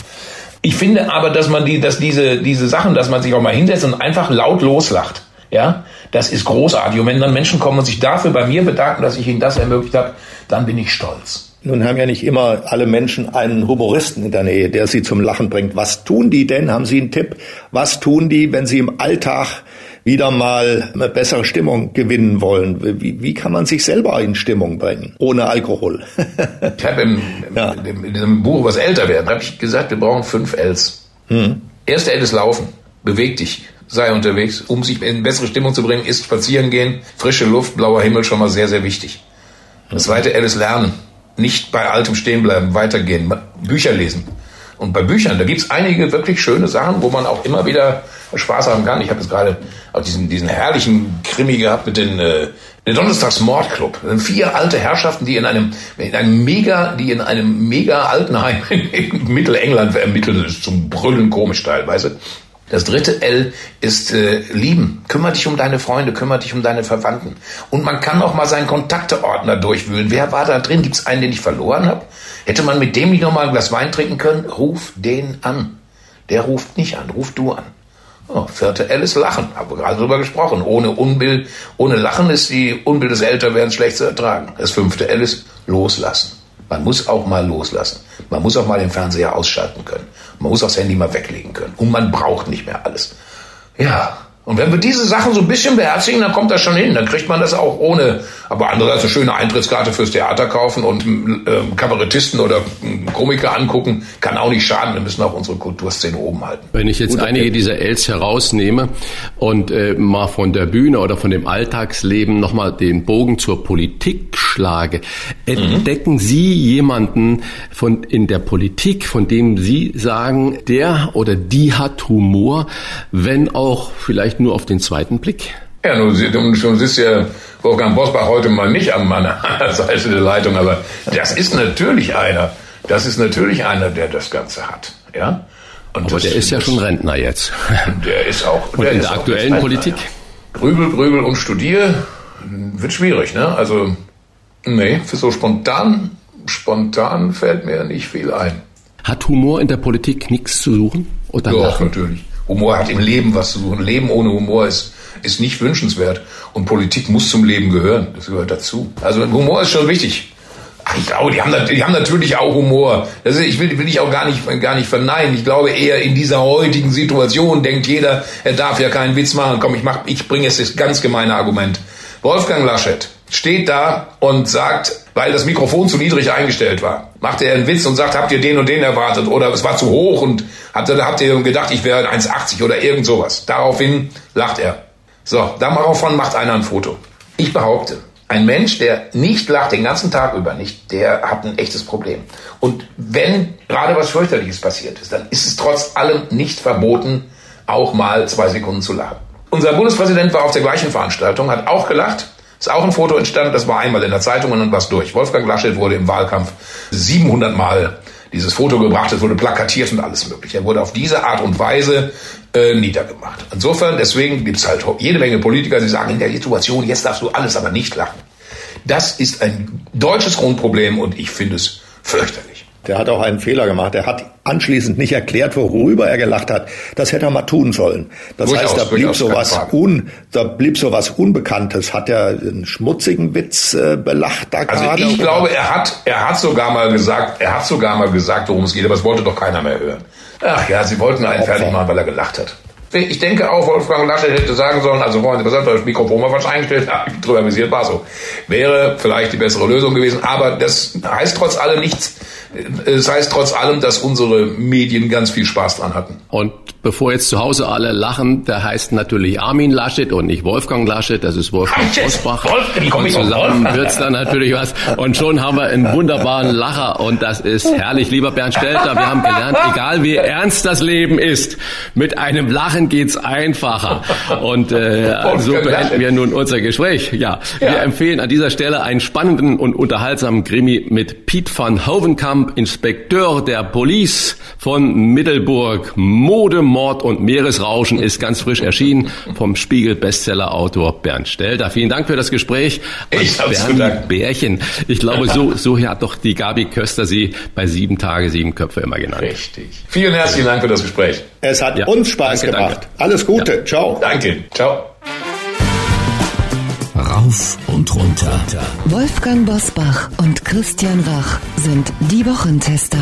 Ich finde aber, dass man die, dass diese, diese Sachen, dass man sich auch mal hinsetzt und einfach laut loslacht. Ja, das ist großartig. Und wenn dann Menschen kommen und sich dafür bei mir bedanken, dass ich ihnen das ermöglicht habe, dann bin ich stolz. Nun haben ja nicht immer alle Menschen einen Humoristen in der Nähe, der sie zum Lachen bringt. Was tun die denn? Haben Sie einen Tipp? Was tun die, wenn sie im Alltag wieder mal eine bessere Stimmung gewinnen wollen. Wie, wie kann man sich selber in Stimmung bringen, ohne Alkohol? *laughs* ich habe im, ja. in diesem Buch was älter werden, habe ich gesagt, wir brauchen fünf Ls. Hm. Erste L ist Laufen. Beweg dich. Sei unterwegs. Um sich in bessere Stimmung zu bringen, ist spazieren gehen. Frische Luft, blauer Himmel schon mal sehr, sehr wichtig. Das zweite ist Lernen. Nicht bei altem stehen bleiben, weitergehen. Bücher lesen. Und bei Büchern, da gibt's einige wirklich schöne Sachen, wo man auch immer wieder Spaß haben kann. Ich habe jetzt gerade auch diesen, diesen herrlichen Krimi gehabt mit den, äh, den Donnerstags Mordclub. Das sind vier alte Herrschaften, die in einem, in einem mega, die in einem mega Altenheim *laughs* in Mittelengland ermittelt ist, zum Brüllen komisch teilweise. Das dritte L ist äh, lieben. Kümmer dich um deine Freunde, kümmer dich um deine Verwandten. Und man kann auch mal seinen Kontakteordner durchwühlen. Wer war da drin? Gibt es einen, den ich verloren habe? Hätte man mit dem nicht noch mal ein Glas Wein trinken können? Ruf den an. Der ruft nicht an, ruf du an. Oh, vierte L ist Lachen, haben wir gerade drüber gesprochen. Ohne Unbill, ohne Lachen ist die Unbill des Älterwerdens schlecht zu ertragen. Das fünfte L ist Loslassen. Man muss auch mal loslassen. Man muss auch mal den Fernseher ausschalten können. Man muss auch das Handy mal weglegen können. Und man braucht nicht mehr alles. Ja, und wenn wir diese Sachen so ein bisschen beherzigen, dann kommt das schon hin. Dann kriegt man das auch ohne, aber andererseits eine schöne Eintrittskarte fürs Theater kaufen und äh, Kabarettisten oder äh, Komiker angucken, kann auch nicht schaden. Wir müssen auch unsere Kulturszene oben halten. Wenn ich jetzt Gut, einige dieser Els herausnehme und äh, mal von der Bühne oder von dem Alltagsleben nochmal den Bogen zur Politik schlage, entdecken mhm. Sie jemanden von in der Politik, von dem Sie sagen, der oder die hat Humor, wenn auch vielleicht nur auf den zweiten Blick. Ja, nun, nun sitzt ja Wolfgang Bosbach heute mal nicht an meiner *laughs* Seite der Leitung, aber das ist natürlich einer, das ist natürlich einer, der das Ganze hat, ja. Und aber das, der ist ja schon Rentner jetzt. *laughs* Der ist auch. Und in der aktuellen Politik? Grübel, grübel und studier wird schwierig, ne? Also, nee, für so spontan, spontan fällt mir nicht viel ein. Hat Humor in der Politik nichts zu suchen? Oder Doch, natürlich. Humor hat im Leben was zu suchen. Leben ohne Humor ist, ist nicht wünschenswert. Und Politik muss zum Leben gehören. Das gehört dazu. Also Humor ist schon wichtig. Ach, ich glaube, die haben, die haben natürlich auch Humor. Das ist, ich will, will ich auch gar nicht, gar nicht verneinen. Ich glaube eher in dieser heutigen Situation denkt jeder, er darf ja keinen Witz machen. Komm, ich mach, ich bringe jetzt das ganz gemeine Argument. Wolfgang Laschet steht da und sagt, weil das Mikrofon zu niedrig eingestellt war, macht er einen Witz und sagt, habt ihr den und den erwartet oder es war zu hoch und habt ihr, habt ihr gedacht, ich wäre 1,80 oder irgend sowas. Daraufhin lacht er. So, daraufhin macht einer ein Foto. Ich behaupte, ein Mensch, der nicht lacht den ganzen Tag über nicht, der hat ein echtes Problem. Und wenn gerade was fürchterliches passiert ist, dann ist es trotz allem nicht verboten, auch mal zwei Sekunden zu lachen. Unser Bundespräsident war auf der gleichen Veranstaltung, hat auch gelacht ist auch ein Foto entstanden, das war einmal in der Zeitung und dann war es durch. Wolfgang Laschet wurde im Wahlkampf 700 Mal dieses Foto gebracht, es wurde plakatiert und alles mögliche. Er wurde auf diese Art und Weise äh, niedergemacht. Insofern, deswegen gibt's halt jede Menge Politiker, die sagen, in der Situation, jetzt darfst du alles aber nicht lachen. Das ist ein deutsches Grundproblem und ich finde es fürchterlich. Der hat auch einen Fehler gemacht. Er hat anschließend nicht erklärt, worüber er gelacht hat. Das hätte er mal tun sollen. Das durchaus, heißt, da blieb sowas un, da blieb sowas Unbekanntes. Hat er einen schmutzigen Witz äh, belacht da also gerade? Ich glaube, er hat, er hat sogar mal gesagt, er hat sogar mal gesagt, worum es geht, aber es wollte doch keiner mehr hören. Ach ja, sie wollten einen Opfer. fertig machen, weil er gelacht hat. Ich denke auch, Wolfgang Laschet hätte sagen sollen, also Freunde, was hat das Mikrofon mal falsch eingestellt? Ja, drüber visiert war so. Wäre vielleicht die bessere Lösung gewesen, aber das heißt trotz allem nichts, es heißt trotz allem, dass unsere Medien ganz viel Spaß dran hatten. Und bevor jetzt zu Hause alle lachen, der heißt natürlich Armin Laschet und nicht Wolfgang Laschet, das ist Wolfgang Osbach. Wolfgang, und zusammen wird's dann natürlich was. Und schon haben wir einen wunderbaren Lacher und das ist herrlich. Lieber Bernd Stelter, wir haben gelernt, egal wie ernst das Leben ist, mit einem Lachen geht's einfacher. Und äh, so beenden wir nun unser Gespräch. Ja, wir ja. empfehlen an dieser Stelle einen spannenden und unterhaltsamen Krimi mit Piet van Hovenkamp Kamp, Inspekteur der Police von Mittelburg. Mode, Mord und Meeresrauschen ist ganz frisch erschienen vom Spiegel Bestseller-Autor Bernd Stelter. Vielen Dank für das Gespräch. Ich Bernd Bärchen. Ich glaube, so, so hat doch die Gabi Köster sie bei sieben Tage, sieben Köpfe immer genannt. Richtig. Vielen herzlichen Dank für das Gespräch. Es hat ja. uns Spaß danke, gemacht. Danke. Alles Gute. Ja. Ciao. Danke. Ciao. Rauf und runter. Wolfgang Bosbach und Christian Rach sind die Wochentester.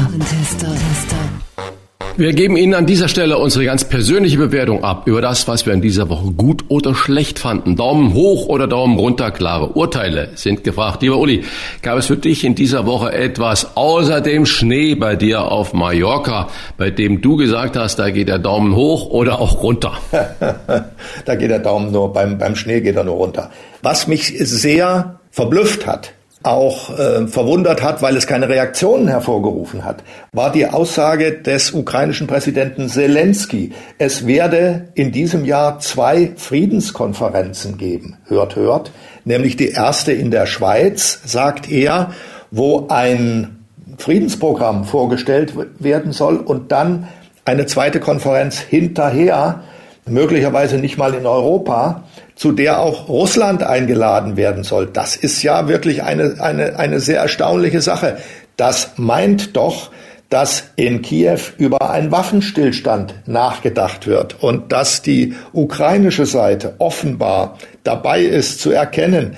Wir geben Ihnen an dieser Stelle unsere ganz persönliche Bewertung ab über das, was wir in dieser Woche gut oder schlecht fanden. Daumen hoch oder Daumen runter, klare Urteile sind gefragt. Lieber Uli, gab es für dich in dieser Woche etwas außer dem Schnee bei dir auf Mallorca, bei dem du gesagt hast, da geht der Daumen hoch oder auch runter? *laughs* da geht der Daumen nur, beim, beim Schnee geht er nur runter. Was mich sehr verblüfft hat, auch äh, verwundert hat, weil es keine Reaktionen hervorgerufen hat, war die Aussage des ukrainischen Präsidenten Zelensky. Es werde in diesem Jahr zwei Friedenskonferenzen geben. Hört, hört. Nämlich die erste in der Schweiz, sagt er, wo ein Friedensprogramm vorgestellt werden soll und dann eine zweite Konferenz hinterher, möglicherweise nicht mal in Europa, zu der auch Russland eingeladen werden soll. Das ist ja wirklich eine, eine, eine sehr erstaunliche Sache. Das meint doch, dass in Kiew über einen Waffenstillstand nachgedacht wird und dass die ukrainische Seite offenbar dabei ist zu erkennen,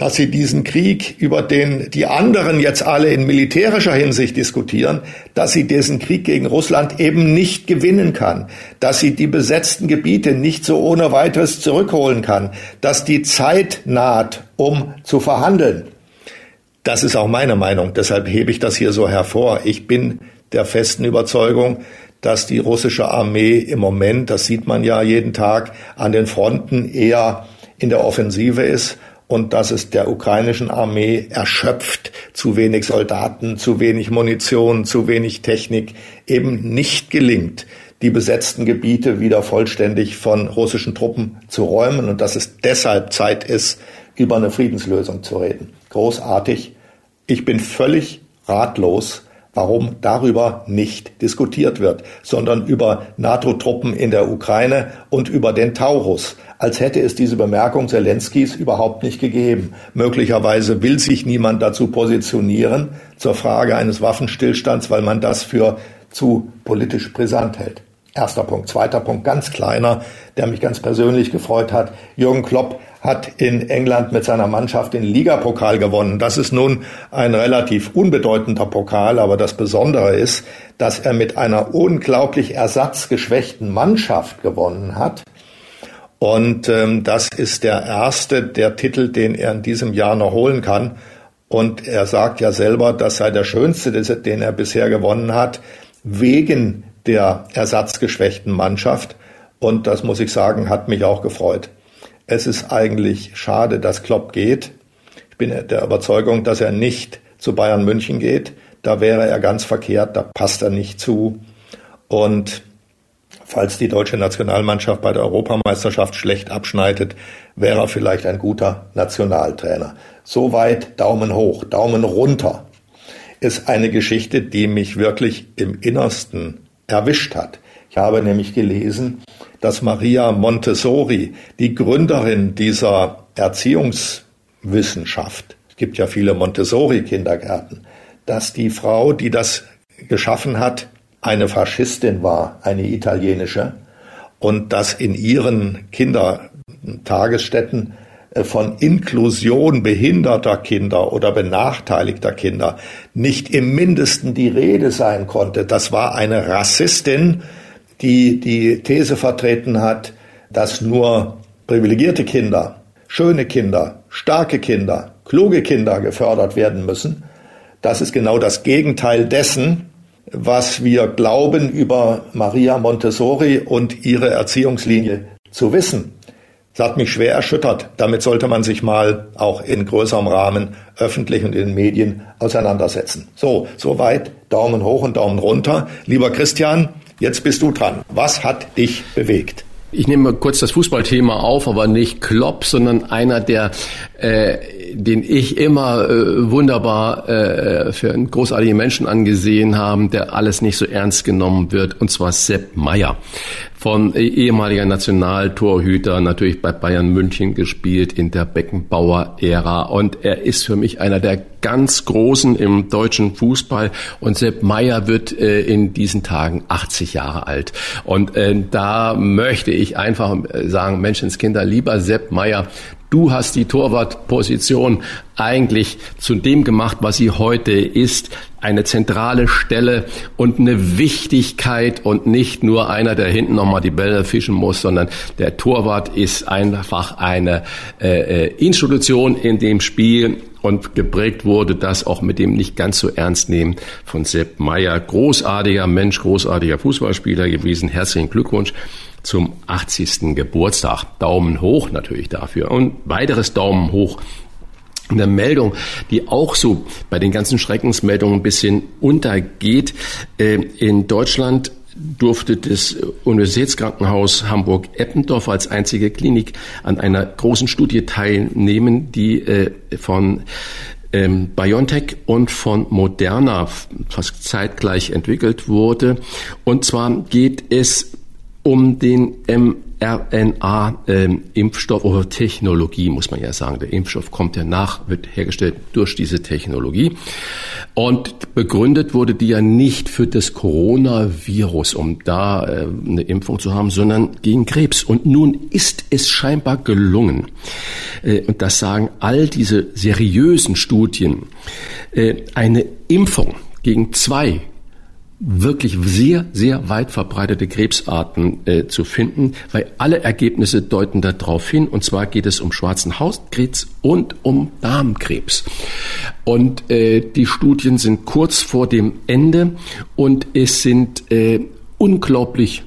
dass sie diesen Krieg, über den die anderen jetzt alle in militärischer Hinsicht diskutieren, dass sie diesen Krieg gegen Russland eben nicht gewinnen kann, dass sie die besetzten Gebiete nicht so ohne weiteres zurückholen kann, dass die Zeit naht, um zu verhandeln. Das ist auch meine Meinung, deshalb hebe ich das hier so hervor. Ich bin der festen Überzeugung, dass die russische Armee im Moment, das sieht man ja jeden Tag, an den Fronten eher in der Offensive ist und dass es der ukrainischen Armee erschöpft, zu wenig Soldaten, zu wenig Munition, zu wenig Technik eben nicht gelingt, die besetzten Gebiete wieder vollständig von russischen Truppen zu räumen und dass es deshalb Zeit ist, über eine Friedenslösung zu reden. Großartig. Ich bin völlig ratlos, warum darüber nicht diskutiert wird, sondern über NATO-Truppen in der Ukraine und über den Taurus als hätte es diese Bemerkung Zelenskis überhaupt nicht gegeben. Möglicherweise will sich niemand dazu positionieren zur Frage eines Waffenstillstands, weil man das für zu politisch brisant hält. Erster Punkt. Zweiter Punkt, ganz kleiner, der mich ganz persönlich gefreut hat. Jürgen Klopp hat in England mit seiner Mannschaft den Ligapokal gewonnen. Das ist nun ein relativ unbedeutender Pokal, aber das Besondere ist, dass er mit einer unglaublich ersatzgeschwächten Mannschaft gewonnen hat. Und ähm, das ist der erste der Titel, den er in diesem Jahr noch holen kann. Und er sagt ja selber, das sei der schönste, den er bisher gewonnen hat, wegen der ersatzgeschwächten Mannschaft. Und das muss ich sagen, hat mich auch gefreut. Es ist eigentlich schade, dass Klopp geht. Ich bin der Überzeugung, dass er nicht zu Bayern München geht. Da wäre er ganz verkehrt, da passt er nicht zu. Und falls die deutsche Nationalmannschaft bei der Europameisterschaft schlecht abschneidet, wäre er vielleicht ein guter Nationaltrainer. Soweit Daumen hoch, Daumen runter ist eine Geschichte, die mich wirklich im Innersten erwischt hat. Ich habe nämlich gelesen, dass Maria Montessori, die Gründerin dieser Erziehungswissenschaft, es gibt ja viele Montessori-Kindergärten, dass die Frau, die das geschaffen hat, eine Faschistin war, eine italienische, und dass in ihren Kindertagesstätten äh, von Inklusion behinderter Kinder oder benachteiligter Kinder nicht im mindesten die Rede sein konnte. Das war eine Rassistin, die die These vertreten hat, dass nur privilegierte Kinder, schöne Kinder, starke Kinder, kluge Kinder gefördert werden müssen. Das ist genau das Gegenteil dessen, was wir glauben über Maria Montessori und ihre Erziehungslinie zu wissen. Das hat mich schwer erschüttert. Damit sollte man sich mal auch in größerem Rahmen öffentlich und in den Medien auseinandersetzen. So, soweit. Daumen hoch und Daumen runter. Lieber Christian, jetzt bist du dran. Was hat dich bewegt? Ich nehme kurz das Fußballthema auf, aber nicht Klopp, sondern einer, der, äh, den ich immer äh, wunderbar äh, für einen großartigen Menschen angesehen haben, der alles nicht so ernst genommen wird, und zwar Sepp Meier von ehemaliger Nationaltorhüter, natürlich bei Bayern München gespielt in der Beckenbauer-Ära. Und er ist für mich einer der ganz Großen im deutschen Fußball. Und Sepp Meier wird äh, in diesen Tagen 80 Jahre alt. Und äh, da möchte ich einfach sagen, Menschenskinder, lieber Sepp Meier, Du hast die Torwartposition eigentlich zu dem gemacht, was sie heute ist. Eine zentrale Stelle und eine Wichtigkeit und nicht nur einer, der hinten nochmal die Bälle fischen muss, sondern der Torwart ist einfach eine äh, äh, Institution in dem Spiel und geprägt wurde das auch mit dem nicht ganz so ernst nehmen von Sepp Meyer. Großartiger Mensch, großartiger Fußballspieler gewesen. Herzlichen Glückwunsch zum 80. Geburtstag. Daumen hoch natürlich dafür. Und weiteres Daumen hoch eine Meldung, die auch so bei den ganzen Schreckensmeldungen ein bisschen untergeht. Äh, in Deutschland durfte das Universitätskrankenhaus Hamburg-Eppendorf als einzige Klinik an einer großen Studie teilnehmen, die äh, von ähm, BioNTech und von Moderna fast zeitgleich entwickelt wurde. Und zwar geht es um den mRNA-Impfstoff ähm, oder Technologie, muss man ja sagen. Der Impfstoff kommt ja nach, wird hergestellt durch diese Technologie. Und begründet wurde die ja nicht für das Coronavirus, um da äh, eine Impfung zu haben, sondern gegen Krebs. Und nun ist es scheinbar gelungen, äh, und das sagen all diese seriösen Studien, äh, eine Impfung gegen zwei wirklich sehr, sehr weit verbreitete Krebsarten äh, zu finden, weil alle Ergebnisse deuten darauf hin. Und zwar geht es um schwarzen Hautkrebs und um Darmkrebs. Und äh, die Studien sind kurz vor dem Ende und es sind äh, unglaublich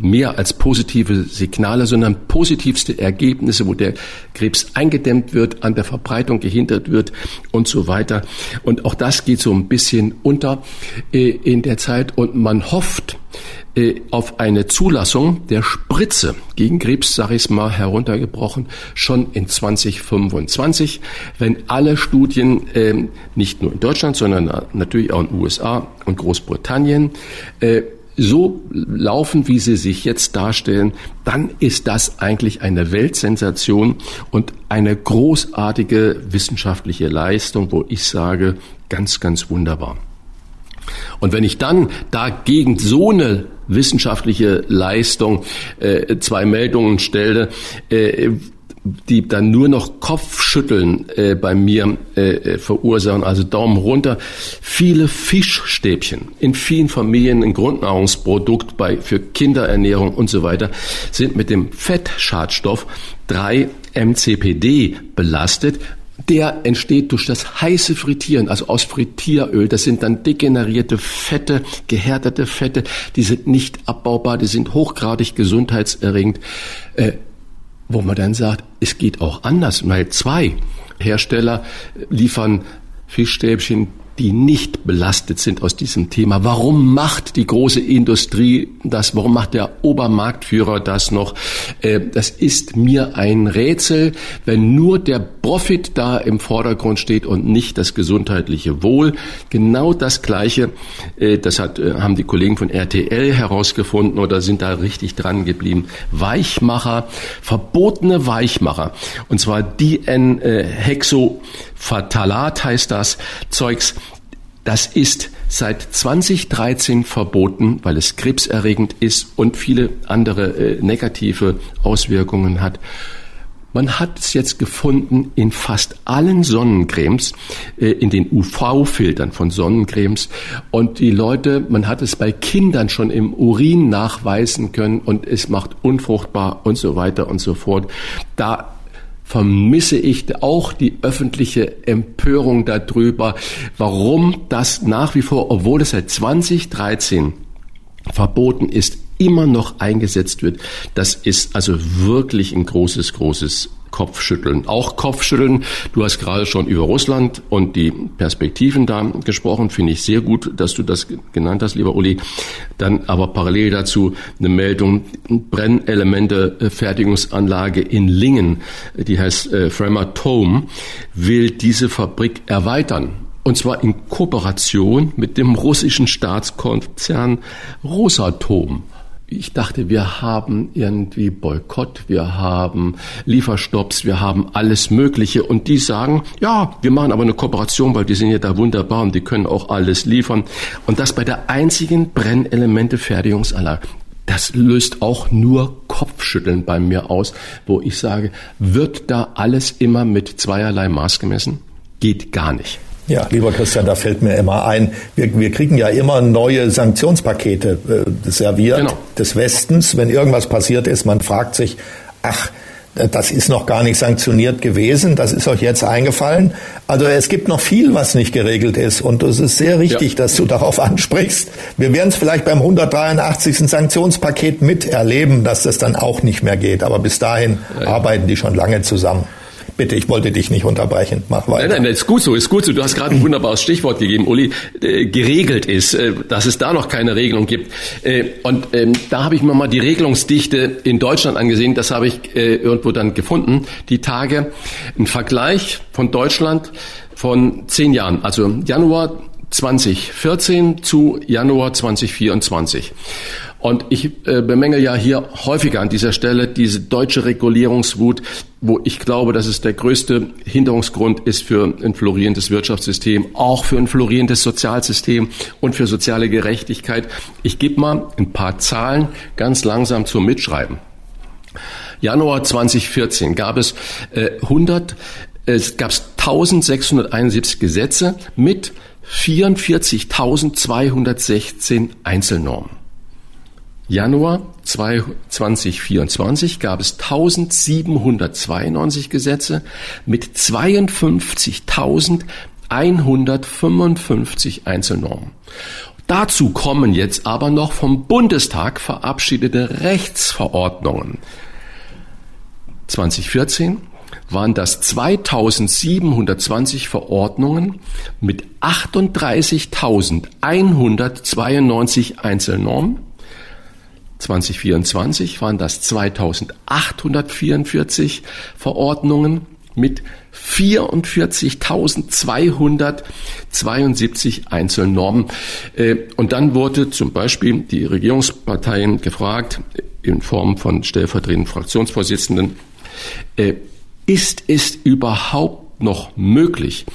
mehr als positive Signale, sondern positivste Ergebnisse, wo der Krebs eingedämmt wird, an der Verbreitung gehindert wird und so weiter. Und auch das geht so ein bisschen unter äh, in der Zeit und man hofft, äh, auf eine Zulassung der Spritze gegen Krebs, sage ich mal heruntergebrochen, schon in 2025, wenn alle Studien äh, nicht nur in Deutschland, sondern natürlich auch in den USA und Großbritannien äh, so laufen, wie sie sich jetzt darstellen, dann ist das eigentlich eine Weltsensation und eine großartige wissenschaftliche Leistung, wo ich sage, ganz, ganz wunderbar. Und wenn ich dann dagegen so eine wissenschaftliche Leistung äh, zwei Meldungen stelle, äh, die dann nur noch Kopfschütteln äh, bei mir äh, verursachen, also Daumen runter. Viele Fischstäbchen in vielen Familien ein Grundnahrungsprodukt bei für Kinderernährung und so weiter sind mit dem Fettschadstoff 3-MCPD belastet. Der entsteht durch das heiße Frittieren, also aus Frittieröl. Das sind dann degenerierte Fette, gehärtete Fette. Die sind nicht abbaubar, die sind hochgradig gesundheitserregend. Äh, wo man dann sagt, es geht auch anders, weil zwei Hersteller liefern Fischstäbchen, die nicht belastet sind aus diesem Thema. Warum macht die große Industrie das? Warum macht der Obermarktführer das noch? Äh, das ist mir ein Rätsel, wenn nur der Profit da im Vordergrund steht und nicht das gesundheitliche Wohl. Genau das Gleiche, äh, das hat, äh, haben die Kollegen von RTL herausgefunden oder sind da richtig dran geblieben. Weichmacher, verbotene Weichmacher. Und zwar DN-Hexofatalat heißt das Zeugs Das ist seit 2013 verboten, weil es krebserregend ist und viele andere äh, negative Auswirkungen hat. Man hat es jetzt gefunden in fast allen Sonnencremes, äh, in den UV-Filtern von Sonnencremes. Und die Leute, man hat es bei Kindern schon im Urin nachweisen können und es macht unfruchtbar und so weiter und so fort. Da vermisse ich auch die öffentliche Empörung darüber, warum das nach wie vor, obwohl es seit 2013 verboten ist, immer noch eingesetzt wird. Das ist also wirklich ein großes, großes Kopfschütteln. Auch Kopfschütteln. Du hast gerade schon über Russland und die Perspektiven da gesprochen. Finde ich sehr gut, dass du das genannt hast, lieber Uli. Dann aber parallel dazu eine Meldung. Brennelemente äh, Fertigungsanlage in Lingen, die heißt äh, Framatome, will diese Fabrik erweitern. Und zwar in Kooperation mit dem russischen Staatskonzern Rosatom ich dachte, wir haben irgendwie Boykott, wir haben Lieferstopps, wir haben alles Mögliche. Und die sagen, ja, wir machen aber eine Kooperation, weil die sind ja da wunderbar und die können auch alles liefern. Und das bei der einzigen Brennelemente-Fertigungsanlage. Das löst auch nur Kopfschütteln bei mir aus, wo ich sage, wird da alles immer mit zweierlei Maß gemessen? Geht gar nicht. Ja, lieber Christian, da fällt mir immer ein, wir, wir kriegen ja immer neue Sanktionspakete äh, serviert genau. des Westens. Wenn irgendwas passiert ist, man fragt sich, ach, das ist noch gar nicht sanktioniert gewesen, das ist euch jetzt eingefallen. Also es gibt noch viel, was nicht geregelt ist und es ist sehr richtig, ja. dass du darauf ansprichst. Wir werden es vielleicht beim 183. Sanktionspaket miterleben, dass das dann auch nicht mehr geht, aber bis dahin ja. arbeiten die schon lange zusammen. Bitte, ich wollte dich nicht unterbrechen. Mach weiter. Nein, nein, ist gut so, ist gut so. Du hast gerade ein wunderbares Stichwort gegeben, Uli. Äh, geregelt ist, äh, dass es da noch keine Regelung gibt. Äh, und ähm, da habe ich mir mal die Regelungsdichte in Deutschland angesehen. Das habe ich äh, irgendwo dann gefunden. Die Tage, ein Vergleich von Deutschland von zehn Jahren, also Januar 2014 zu Januar 2024. Und ich äh, bemenge ja hier häufiger an dieser Stelle diese deutsche Regulierungswut, wo ich glaube, dass es der größte Hinderungsgrund ist für ein florierendes Wirtschaftssystem, auch für ein florierendes Sozialsystem und für soziale Gerechtigkeit. Ich gebe mal ein paar Zahlen ganz langsam zum Mitschreiben. Januar 2014 gab es äh, 100, es gab 1671 Gesetze mit 44.216 Einzelnormen. Januar 2024 gab es 1792 Gesetze mit 52.155 Einzelnormen. Dazu kommen jetzt aber noch vom Bundestag verabschiedete Rechtsverordnungen. 2014 waren das 2720 Verordnungen mit 38.192 Einzelnormen 2024 waren das 2844 Verordnungen mit 44.272 Einzelnormen. Äh, und dann wurde zum Beispiel die Regierungsparteien gefragt, in Form von stellvertretenden Fraktionsvorsitzenden, äh, ist es überhaupt noch möglich,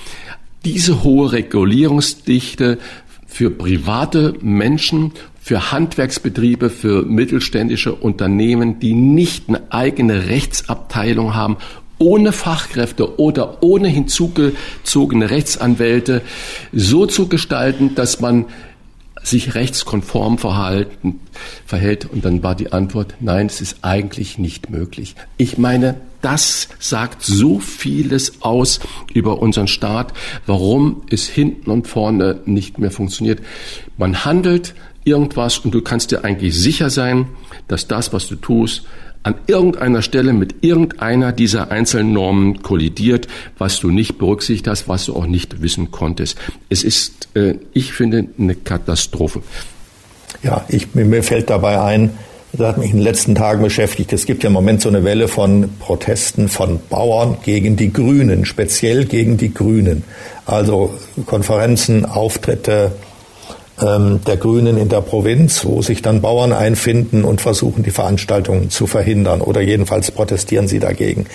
diese hohe Regulierungsdichte für private Menschen für Handwerksbetriebe, für mittelständische Unternehmen, die nicht eine eigene Rechtsabteilung haben, ohne Fachkräfte oder ohne hinzugezogene Rechtsanwälte so zu gestalten, dass man sich rechtskonform verhalten, verhält. Und dann war die Antwort, nein, es ist eigentlich nicht möglich. Ich meine, das sagt so vieles aus über unseren Staat, warum es hinten und vorne nicht mehr funktioniert. Man handelt irgendwas und du kannst dir eigentlich sicher sein, dass das, was du tust, an irgendeiner Stelle mit irgendeiner dieser einzelnen Normen kollidiert, was du nicht berücksichtigt hast, was du auch nicht wissen konntest. Es ist, äh, ich finde, eine Katastrophe. Ja, ich, mir fällt dabei ein, das hat mich in den letzten Tagen beschäftigt. Es gibt ja im Moment so eine Welle von Protesten von Bauern gegen die Grünen, speziell gegen die Grünen. Also Konferenzen, Auftritte, der Grünen in der Provinz, wo sich dann Bauern einfinden und versuchen, die Veranstaltungen zu verhindern oder jedenfalls protestieren sie dagegen.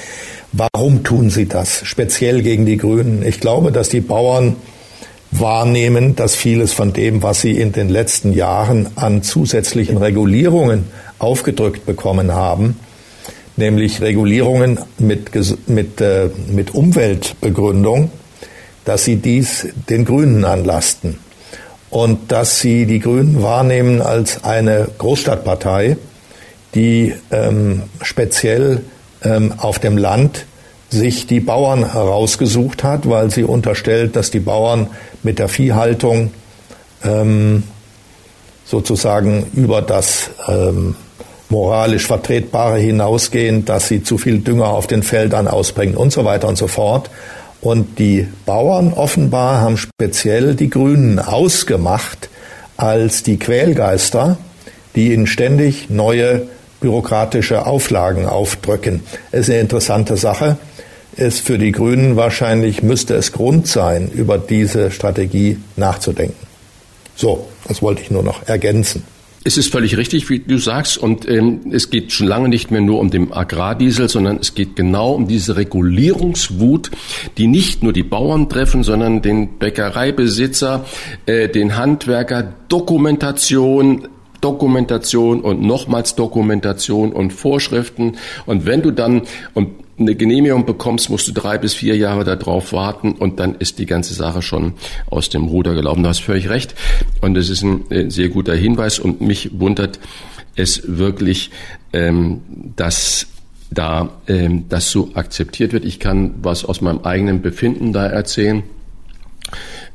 Warum tun sie das? Speziell gegen die Grünen. Ich glaube, dass die Bauern wahrnehmen, dass vieles von dem, was sie in den letzten Jahren an zusätzlichen Regulierungen aufgedrückt bekommen haben, nämlich Regulierungen mit, mit, äh, mit Umweltbegründung, dass sie dies den Grünen anlasten und dass sie die Grünen wahrnehmen als eine Großstadtpartei, die ähm, speziell ähm, auf dem Land sich die Bauern herausgesucht hat, weil sie unterstellt, dass die Bauern mit der Viehhaltung ähm, sozusagen über das ähm, moralisch Vertretbare hinausgehen, dass sie zu viel Dünger auf den Feldern ausbringen und so weiter und so fort. Und die Bauern offenbar haben speziell die Grünen ausgemacht als die Quälgeister, die ihnen ständig neue bürokratische Auflagen aufdrücken. Es ist eine interessante Sache. Es für die Grünen wahrscheinlich müsste es Grund sein, über diese Strategie nachzudenken. So, das wollte ich nur noch ergänzen. Es ist völlig richtig, wie du sagst, und ähm, es geht schon lange nicht mehr nur um den Agrardiesel, sondern es geht genau um diese Regulierungswut, die nicht nur die Bauern treffen, sondern den Bäckereibesitzer, äh, den Handwerker, Dokumentation, Dokumentation und nochmals Dokumentation und Vorschriften. Und wenn du dann, und eine Genehmigung bekommst, musst du drei bis vier Jahre darauf warten und dann ist die ganze Sache schon aus dem Ruder gelaufen. Du hast völlig recht und es ist ein äh, sehr guter Hinweis und mich wundert es wirklich, ähm, dass da ähm, das so akzeptiert wird. Ich kann was aus meinem eigenen Befinden da erzählen.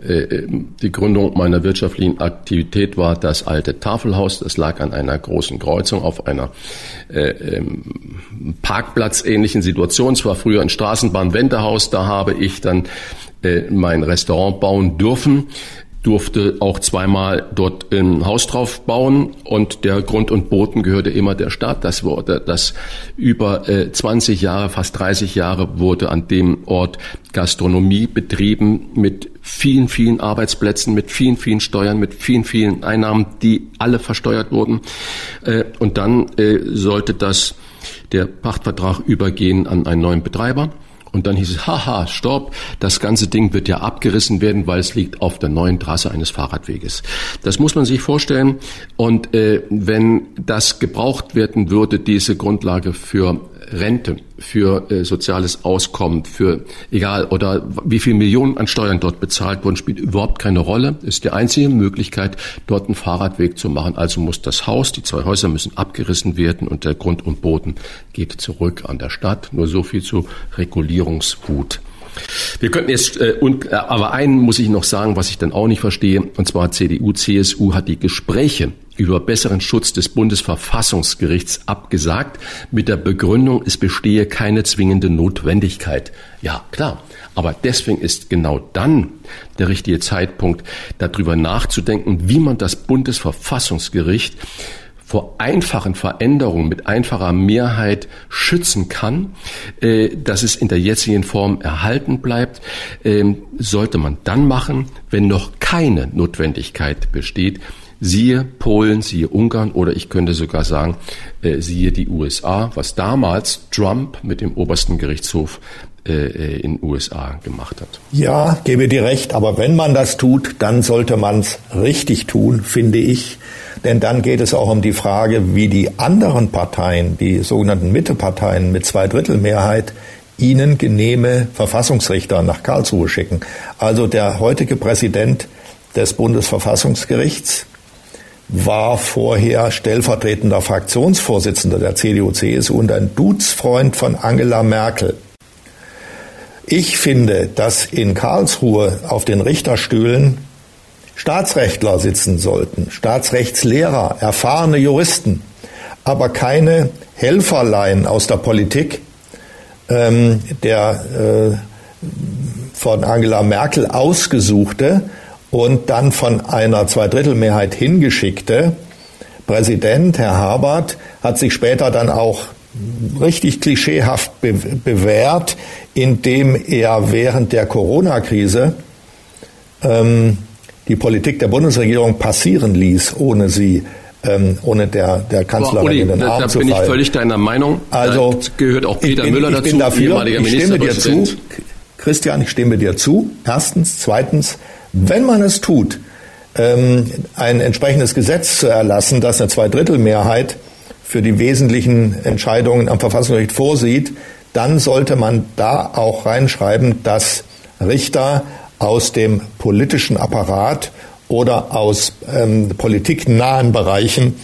Äh, die Gründung meiner wirtschaftlichen Aktivität war das alte Tafelhaus. Das lag an einer großen Kreuzung auf einer äh, ähm, Parkplatzähnlichen Situation. Es war früher ein Straßenbahnwendehaus. Da habe ich dann äh, mein Restaurant bauen dürfen durfte auch zweimal dort ein Haus drauf bauen und der Grund und Boden gehörte immer der Stadt. Das wurde, das über äh, 20 Jahre, fast 30 Jahre wurde an dem Ort Gastronomie betrieben mit vielen, vielen Arbeitsplätzen, mit vielen, vielen Steuern, mit vielen, vielen Einnahmen, die alle versteuert wurden. Äh, und dann äh, sollte das der Pachtvertrag übergehen an einen neuen Betreiber. Und dann hieß es, haha, stopp, das ganze Ding wird ja abgerissen werden, weil es liegt auf der neuen Trasse eines Fahrradweges. Das muss man sich vorstellen. Und äh, wenn das gebraucht werden würde, diese Grundlage für Rente, für äh, soziales Auskommen, für egal oder wie viel Millionen an Steuern dort bezahlt wurden, spielt überhaupt keine Rolle. Ist die einzige Möglichkeit, dort einen Fahrradweg zu machen. Also muss das Haus, die zwei Häuser müssen abgerissen werden und der Grund und Boden geht zurück an der Stadt. Nur so viel zu Regulierungswut. Wir könnten jetzt, äh, und, äh, aber einen muss ich noch sagen, was ich dann auch nicht verstehe, und zwar CDU, CSU hat die Gespräche über besseren Schutz des Bundesverfassungsgerichts abgesagt, mit der Begründung, es bestehe keine zwingende Notwendigkeit. Ja, klar. Aber deswegen ist genau dann der richtige Zeitpunkt, darüber nachzudenken, wie man das Bundesverfassungsgericht vor einfachen Veränderungen mit einfacher Mehrheit schützen kann, äh, dass es in der jetzigen Form erhalten bleibt, ähm, sollte man dann machen, wenn noch keine Notwendigkeit besteht. Siehe Polen, siehe Ungarn oder ich könnte sogar sagen, äh, siehe die USA, was damals Trump mit dem obersten Gerichtshof äh, in USA gemacht hat. Ja, gebe dir recht, aber wenn man das tut, dann sollte man es richtig tun, finde ich. Denn dann geht es auch um die Frage, wie die anderen Parteien, die sogenannten Mitteparteien mit Zweidrittelmehrheit, ihnen genehme Verfassungsrichter nach Karlsruhe schicken. Also der heutige Präsident des Bundesverfassungsgerichts war vorher stellvertretender Fraktionsvorsitzender der CDU-CSU und ein Duzfreund von Angela Merkel. Ich finde, dass in Karlsruhe auf den Richterstühlen Staatsrechtler sitzen sollten, Staatsrechtslehrer, erfahrene Juristen, aber keine Helferlein aus der Politik, ähm, der äh, von Angela Merkel ausgesuchte und dann von einer Zweidrittelmehrheit hingeschickte Präsident, Herr Habert, hat sich später dann auch richtig klischeehaft be bewährt, indem er während der Corona-Krise ähm, die Politik der Bundesregierung passieren ließ, ohne sie ähm, ohne der, der Kanzlerin Uli, in den Arm da zu fallen. Da bin ich völlig deiner Meinung. Also da gehört auch Peter ich bin, Müller ich dazu, bin dafür, ehemaliger ich stimme dir zu. Christian, ich stimme dir zu. Erstens. Zweitens, Wenn man es tut, ähm, ein entsprechendes Gesetz zu erlassen, das eine Zweidrittelmehrheit für die wesentlichen Entscheidungen am Verfassungsgericht vorsieht, dann sollte man da auch reinschreiben, dass Richter aus dem politischen Apparat oder aus ähm, politiknahen Bereichen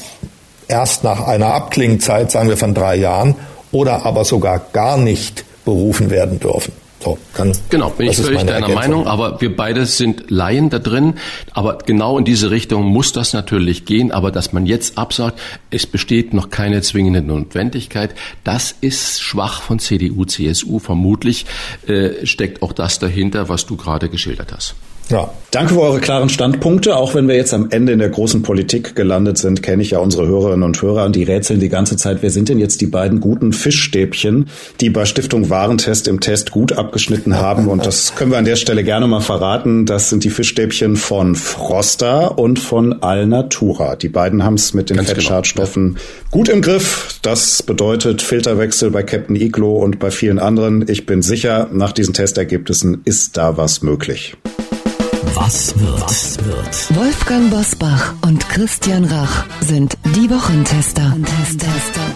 erst nach einer Abklingzeit, sagen wir von drei Jahren, oder aber sogar gar nicht berufen werden dürfen. So, kann, genau, bin ich völlig deiner Ergänzung. Meinung, aber wir beide sind Laien da drin. Aber genau in diese Richtung muss das natürlich gehen. Aber dass man jetzt absagt, es besteht noch keine zwingende Notwendigkeit, das ist schwach von CDU, CSU. Vermutlich äh, steckt auch das dahinter, was du gerade geschildert hast. Ja. Danke für eure klaren Standpunkte. Auch wenn wir jetzt am Ende in der großen Politik gelandet sind, kenne ich ja unsere Hörerinnen und Hörer und die rätseln die ganze Zeit, wer sind denn jetzt die beiden guten Fischstäbchen, die bei Stiftung Warentest im Test gut abgeschnitten haben. Und das können wir an der Stelle gerne mal verraten. Das sind die Fischstäbchen von Froster und von Alnatura. Die beiden haben es mit den Ganz genau. Fettschadstoffen genau. gut im Griff. Das bedeutet Filterwechsel bei Captain Iglo und bei vielen anderen. Ich bin sicher, nach diesen Testergebnissen ist da was möglich. Was wird? Was wird? Wolfgang Bosbach und Christian Rach sind die Wochentester. Tester.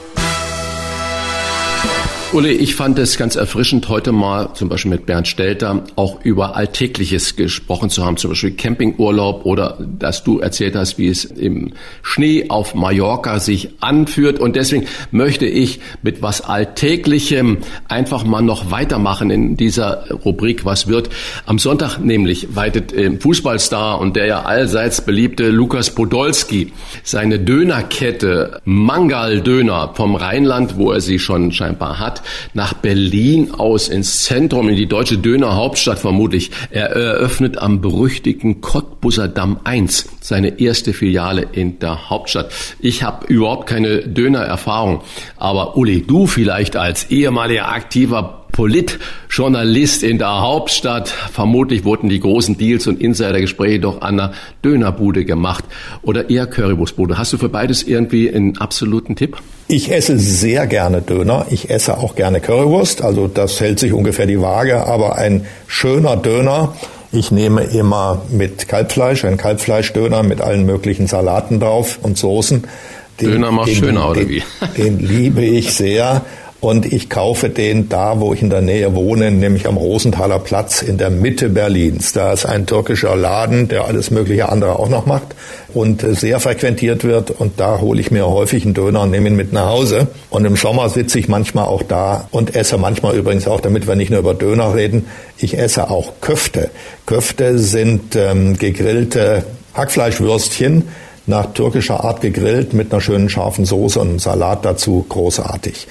Uli, ich fand es ganz erfrischend, heute mal zum Beispiel mit Bernd Stelter auch über Alltägliches gesprochen zu haben, zum Beispiel Campingurlaub oder dass du erzählt hast, wie es im Schnee auf Mallorca sich anführt. Und deswegen möchte ich mit was Alltäglichem einfach mal noch weitermachen in dieser Rubrik, was wird. Am Sonntag nämlich weitet Fußballstar und der ja allseits beliebte Lukas Podolski seine Dönerkette Mangal Döner vom Rheinland, wo er sie schon scheinbar hat, nach Berlin aus ins Zentrum, in die deutsche Dönerhauptstadt vermutlich. Er eröffnet am berüchtigten Cottbusser Damm 1 seine erste Filiale in der Hauptstadt. Ich habe überhaupt keine Dönererfahrung, aber Uli, du vielleicht als ehemaliger aktiver Politjournalist in der Hauptstadt. Vermutlich wurden die großen Deals und Insidergespräche doch an der Dönerbude gemacht oder eher Currywurstbude. Hast du für beides irgendwie einen absoluten Tipp? Ich esse sehr gerne Döner. Ich esse auch gerne Currywurst. Also das hält sich ungefähr die Waage. Aber ein schöner Döner. Ich nehme immer mit Kalbfleisch, ein Kalbfleischdöner mit allen möglichen Salaten drauf und Soßen. Den, Döner macht den, schöner, oder den, wie? Den liebe ich sehr und ich kaufe den da, wo ich in der Nähe wohne, nämlich am Rosenthaler Platz in der Mitte Berlins. Da ist ein türkischer Laden, der alles mögliche andere auch noch macht und sehr frequentiert wird und da hole ich mir häufig einen Döner und nehme ihn mit nach Hause. Und im Sommer sitze ich manchmal auch da und esse manchmal übrigens auch, damit wir nicht nur über Döner reden, ich esse auch Köfte. Köfte sind ähm, gegrillte Hackfleischwürstchen, nach türkischer Art gegrillt mit einer schönen scharfen Soße und einem Salat dazu großartig.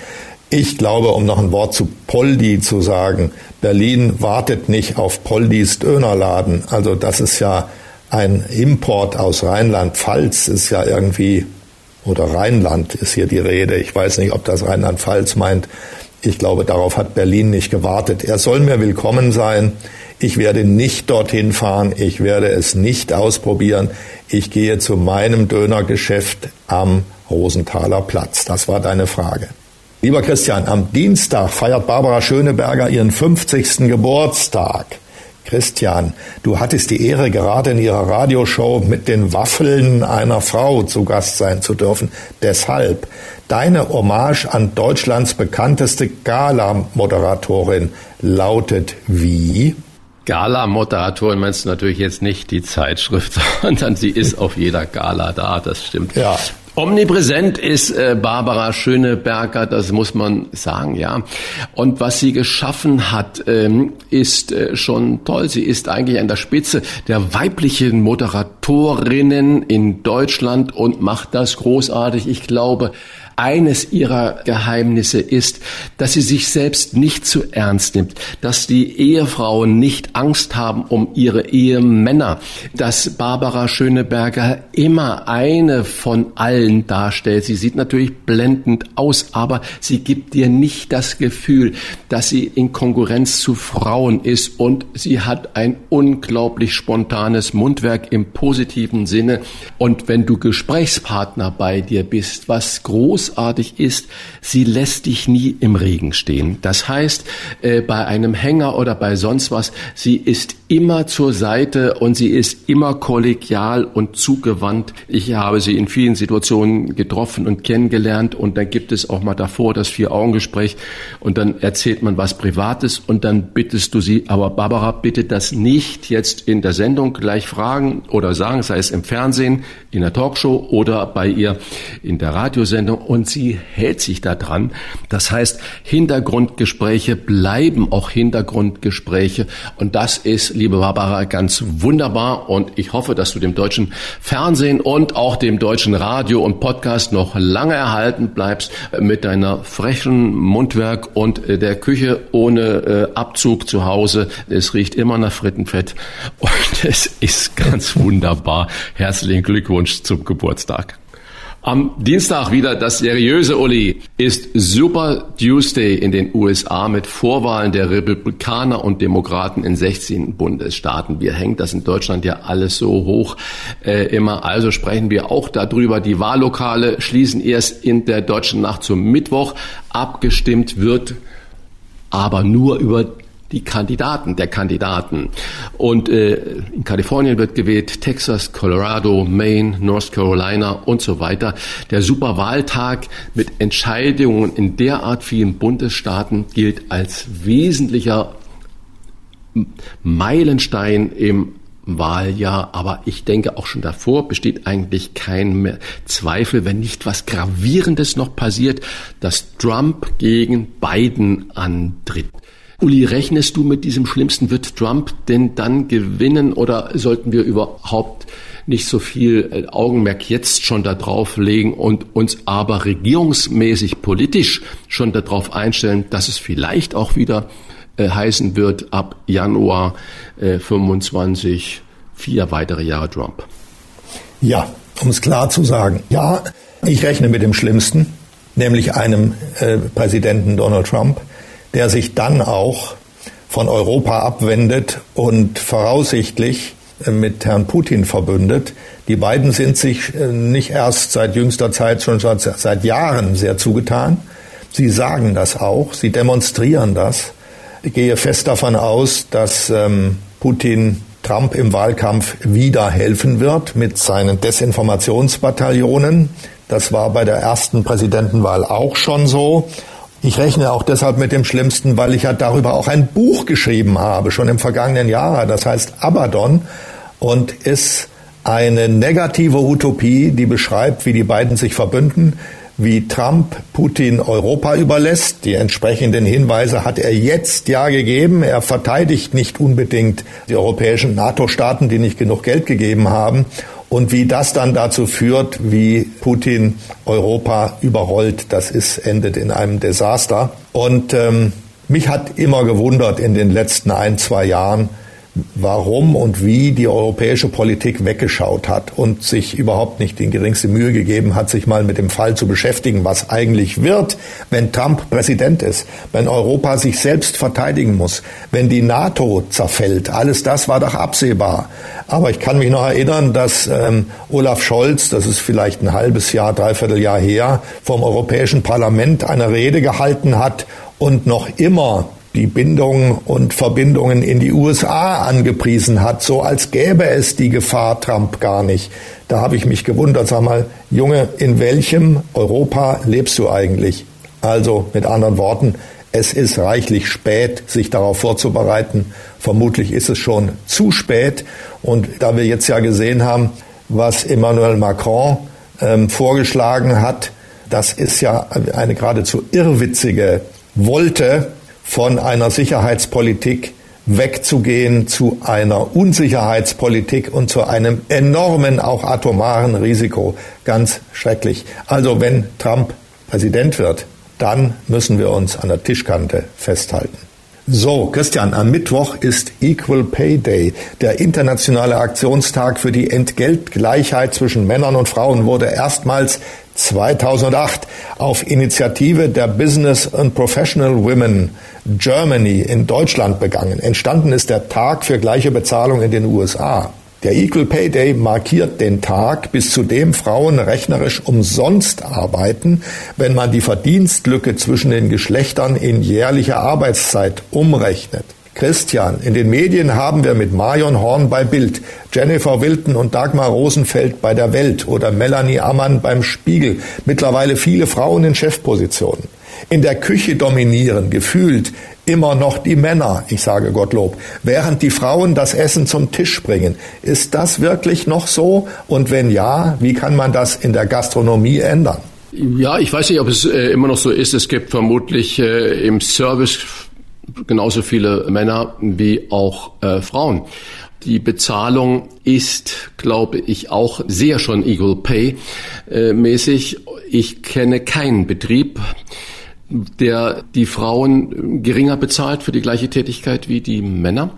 Ich glaube, um noch ein Wort zu Poldi zu sagen, Berlin wartet nicht auf Poldis Dönerladen. Also das ist ja ein Import aus Rheinland-Pfalz, ist ja irgendwie, oder Rheinland ist hier die Rede. Ich weiß nicht, ob das Rheinland-Pfalz meint. Ich glaube, darauf hat Berlin nicht gewartet. Er soll mir willkommen sein. Ich werde nicht dorthin fahren. Ich werde es nicht ausprobieren. Ich gehe zu meinem Dönergeschäft am Rosenthaler Platz. Das war deine Frage. Lieber Christian, am Dienstag feiert Barbara Schöneberger ihren 50. Geburtstag. Christian, du hattest die Ehre, gerade in ihrer Radioshow mit den Waffeln einer Frau zu Gast sein zu dürfen. Deshalb deine Hommage an Deutschlands bekannteste Gala-Moderatorin lautet wie? Gala-Moderatorin meinst du natürlich jetzt nicht die Zeitschrift, *laughs* sondern sie ist auf jeder Gala da, das stimmt. Ja. Omnipräsent ist äh, Barbara Schöneberger, das muss man sagen, ja. Und was sie geschaffen hat, ähm, ist äh, schon toll. Sie ist eigentlich an der Spitze der weiblichen Moderatorinnen in Deutschland und macht das großartig. Ich glaube, eines ihrer Geheimnisse ist, dass sie sich selbst nicht zu ernst nimmt, dass die Ehefrauen nicht Angst haben um ihre Ehemänner, dass Barbara Schöneberger immer eine von allen darstellt. Sie sieht natürlich blendend aus, aber sie gibt dir nicht das Gefühl, dass sie in Konkurrenz zu Frauen ist und sie hat ein unglaublich spontanes Mundwerk im positiven Sinne. Und wenn du Gesprächspartner bei dir bist, was groß großartig ist, sie lässt dich nie im Regen stehen. Das heißt, äh, bei einem Hänger oder bei sonst was, sie ist immer zur Seite und sie ist immer kollegial und zugewandt. Ich habe sie in vielen Situationen getroffen und kennengelernt und dann gibt es auch mal davor das Vier-Augen-Gespräch und dann erzählt man was Privates und dann bittest du sie, aber Barbara, bitte das nicht jetzt in der Sendung gleich fragen oder sagen, sei es im Fernsehen, in der Talkshow oder bei ihr in der Radiosendung und sie hält sich da dran. Das heißt, Hintergrundgespräche bleiben auch Hintergrundgespräche und das ist, liebe Barbara, ganz wunderbar und ich hoffe, dass du dem deutschen Fernsehen und auch dem deutschen Radio und Podcast noch lange erhalten bleibst mit deiner frechen Mundwerk und der Küche ohne äh, Abzug zu Hause. Es riecht immer nach Frittenfett und *laughs* es ist ganz wunderbar. Herzlichen Glückwunsch zum Geburtstag. Am Dienstag wieder das seriöse Uli ist Super Tuesday in den USA mit Vorwahlen der Republikaner und Demokraten in 16 Bundesstaaten. Wir hängen das in Deutschland ja alles so hoch äh, immer. Also sprechen wir auch darüber. Die Wahllokale schließen erst in der deutschen Nacht zum Mittwoch. Abgestimmt wird aber nur über die Kandidaten der Kandidaten. Und äh, in Kalifornien wird gewählt, Texas, Colorado, Maine, North Carolina und so weiter. Der Superwahltag mit Entscheidungen in derart vielen Bundesstaaten gilt als wesentlicher Meilenstein im Wahljahr, aber ich denke auch schon davor besteht eigentlich kein Zweifel, wenn nicht was Gravierendes noch passiert, dass Trump gegen Biden antritt. Uli, rechnest du mit diesem Schlimmsten? Wird Trump denn dann gewinnen oder sollten wir überhaupt nicht so viel äh, Augenmerk jetzt schon darauf legen und uns aber regierungsmäßig politisch schon darauf einstellen, dass es vielleicht auch wieder äh, heißen wird ab Januar äh, 25 vier weitere Jahre Trump? Ja, um es klar zu sagen, ja, ich rechne mit dem Schlimmsten, nämlich einem äh, Präsidenten Donald Trump, der sich dann auch von Europa abwendet und voraussichtlich äh, mit Herrn Putin verbündet. Die beiden sind sich äh, nicht erst seit jüngster Zeit, schon seit Jahren sehr zugetan. Sie sagen das auch, sie demonstrieren das. Ich gehe fest davon aus, dass ähm, Putin Trump im Wahlkampf wieder helfen wird mit seinen Desinformationsbataillonen. Das war bei der ersten Präsidentenwahl auch schon so. Ich rechne auch deshalb mit dem Schlimmsten, weil ich ja darüber auch ein Buch geschrieben habe, schon im vergangenen Jahr. Das heißt Abaddon und ist eine negative Utopie, die beschreibt, wie die beiden sich verbünden, wie Trump Putin Europa überlässt. Die entsprechenden Hinweise hat er jetzt ja gegeben. Er verteidigt nicht unbedingt die europäischen NATO-Staaten, die nicht genug Geld gegeben haben und wie das dann dazu führt, wie Putin Europa überrollt, das ist, endet in einem Desaster. Und ähm, mich hat immer gewundert in den letzten ein, zwei Jahren, warum und wie die europäische Politik weggeschaut hat und sich überhaupt nicht die geringste Mühe gegeben hat, sich mal mit dem Fall zu beschäftigen, was eigentlich wird, wenn Trump Präsident ist, wenn Europa sich selbst verteidigen muss, wenn die NATO zerfällt. Alles das war doch absehbar. Aber ich kann mich noch erinnern, dass ähm, Olaf Scholz, das ist vielleicht ein halbes Jahr, dreiviertel Jahr her, vom Europäischen Parlament eine Rede gehalten hat und noch immer die Bindungen und Verbindungen in die USA angepriesen hat, so als gäbe es die Gefahr Trump gar nicht. Da habe ich mich gewundert, sag mal, Junge, in welchem Europa lebst du eigentlich? Also mit anderen Worten, es ist reichlich spät, sich darauf vorzubereiten. Vermutlich ist es schon zu spät. Und da wir jetzt ja gesehen haben, was Emmanuel Macron ähm, vorgeschlagen hat, das ist ja eine geradezu irrwitzige Wolte, von einer Sicherheitspolitik wegzugehen zu einer Unsicherheitspolitik und zu einem enormen, auch atomaren Risiko. Ganz schrecklich. Also wenn Trump Präsident wird, dann müssen wir uns an der Tischkante festhalten. So, Christian, am Mittwoch ist Equal Pay Day. Der internationale Aktionstag für die Entgeltgleichheit zwischen Männern und Frauen wurde erstmals 2008 auf Initiative der Business and Professional Women Germany in Deutschland begangen. Entstanden ist der Tag für gleiche Bezahlung in den USA. Der Equal Pay Day markiert den Tag, bis zu dem Frauen rechnerisch umsonst arbeiten, wenn man die Verdienstlücke zwischen den Geschlechtern in jährlicher Arbeitszeit umrechnet. Christian, in den Medien haben wir mit Marion Horn bei Bild, Jennifer Wilton und Dagmar Rosenfeld bei der Welt oder Melanie Ammann beim Spiegel mittlerweile viele Frauen in Chefpositionen. In der Küche dominieren gefühlt immer noch die Männer, ich sage Gottlob, während die Frauen das Essen zum Tisch bringen. Ist das wirklich noch so? Und wenn ja, wie kann man das in der Gastronomie ändern? Ja, ich weiß nicht, ob es äh, immer noch so ist. Es gibt vermutlich äh, im Service genauso viele Männer wie auch äh, Frauen. Die Bezahlung ist, glaube ich, auch sehr schon Equal Pay äh, mäßig. Ich kenne keinen Betrieb, der die Frauen geringer bezahlt für die gleiche Tätigkeit wie die Männer.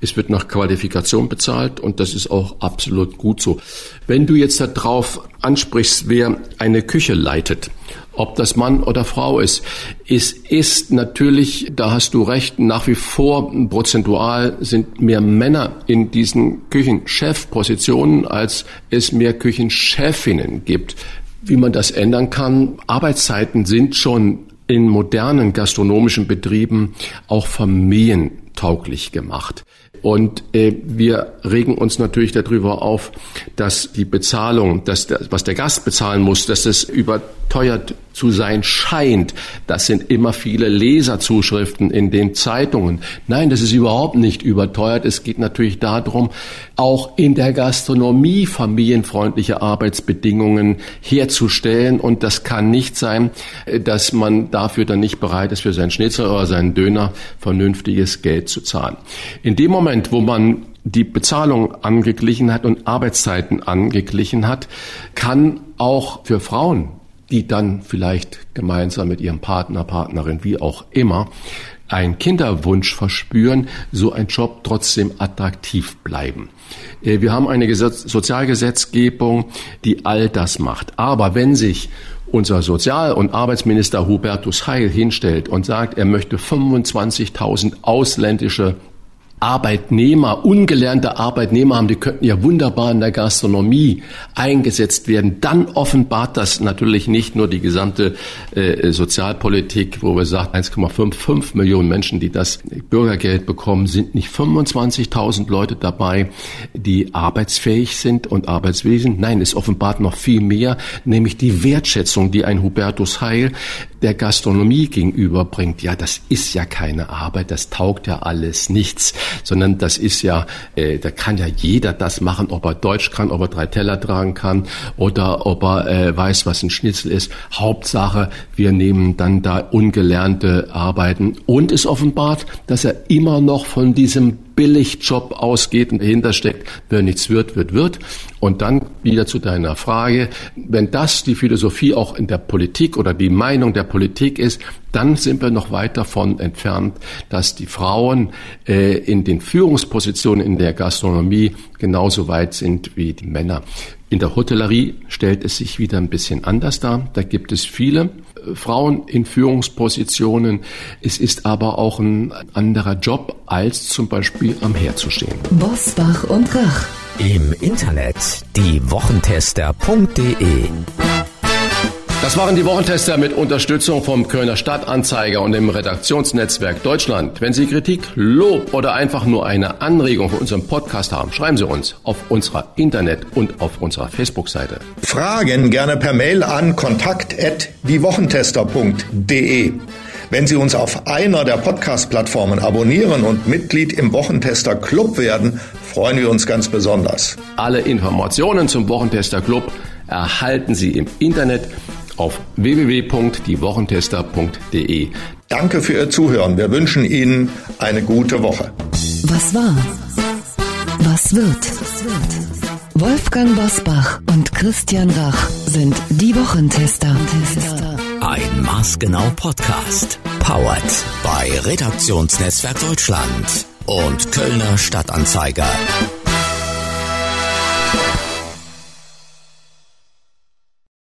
Es wird nach Qualifikation bezahlt und das ist auch absolut gut so. Wenn du jetzt darauf ansprichst, wer eine Küche leitet, ob das Mann oder Frau ist. Es ist natürlich, da hast du recht, nach wie vor prozentual sind mehr Männer in diesen Küchenchefpositionen, als es mehr Küchenchefinnen gibt. Wie man das ändern kann, Arbeitszeiten sind schon in modernen gastronomischen Betrieben auch familientauglich gemacht. Und äh, wir regen uns natürlich darüber auf, dass die Bezahlung, dass der, was der Gast bezahlen muss, dass es überteuert zu sein scheint. Das sind immer viele Leserzuschriften in den Zeitungen. Nein, das ist überhaupt nicht überteuert. Es geht natürlich darum, auch in der Gastronomie familienfreundliche Arbeitsbedingungen herzustellen. Und das kann nicht sein, äh, dass man dafür dann nicht bereit ist, für seinen Schnitzel oder seinen Döner vernünftiges Geld zu zahlen. In dem Moment, wo man die Bezahlung angeglichen hat und Arbeitszeiten angeglichen hat, kann auch für Frauen, die dann vielleicht gemeinsam mit ihrem Partner, Partnerin, wie auch immer, ein Kinderwunsch verspüren, so ein Job trotzdem attraktiv bleiben. Äh, wir haben eine Gesetz Sozialgesetzgebung, die all das macht. Aber wenn sich unser Sozial- und Arbeitsminister Hubertus Heil hinstellt und sagt, er möchte 25.000 ausländische Arbeitnehmer, ungelernte Arbeitnehmer haben, die könnten ja wunderbar in der Gastronomie eingesetzt werden. Dann offenbart das natürlich nicht nur die gesamte äh, Sozialpolitik, wo wir sagen, 1,55 Millionen Menschen, die das Bürgergeld bekommen, sind nicht 25.000 Leute dabei, die arbeitsfähig sind und arbeitswillig sind. Nein, es offenbart noch viel mehr, nämlich die Wertschätzung, die ein Hubertus Heil der Gastronomie gegenüberbringt. Ja, das ist ja keine Arbeit, das taugt ja alles nichts sondern das ist ja, äh, da kann ja jeder das machen, ob er Deutsch kann, ob er drei Teller tragen kann oder ob er äh, weiß, was ein Schnitzel ist. Hauptsache, wir nehmen dann da ungelernte Arbeiten und es offenbart, dass er immer noch von diesem Billigjob ausgeht und dahinter steckt, wer nichts wird, wird, wird. Und dann wieder zu deiner Frage, wenn das die Philosophie auch in der Politik oder die Meinung der Politik ist, dann sind wir noch weit davon entfernt, dass die Frauen äh, in den Führungspositionen in der Gastronomie genauso weit sind wie die Männer. In der Hotellerie stellt es sich wieder ein bisschen anders dar. Da gibt es viele Frauen in Führungspositionen. Es ist aber auch ein anderer Job, als zum Beispiel am Herd zu stehen. Bosbach und Rach. Im Internet diewochentester.de das waren die Wochentester mit Unterstützung vom Kölner Stadtanzeiger und dem Redaktionsnetzwerk Deutschland. Wenn Sie Kritik, Lob oder einfach nur eine Anregung für unseren Podcast haben, schreiben Sie uns auf unserer Internet- und auf unserer Facebook-Seite. Fragen gerne per Mail an kontakt@diewochentester.de. Wenn Sie uns auf einer der Podcast-Plattformen abonnieren und Mitglied im Wochentester Club werden, freuen wir uns ganz besonders. Alle Informationen zum Wochentester Club erhalten Sie im Internet auf www.diewochentester.de. Danke für Ihr Zuhören. Wir wünschen Ihnen eine gute Woche. Was war? Was wird? Wolfgang Bosbach und Christian Rach sind die Wochentester. Ein Maßgenau Podcast. Powered bei Redaktionsnetzwerk Deutschland und Kölner Stadtanzeiger.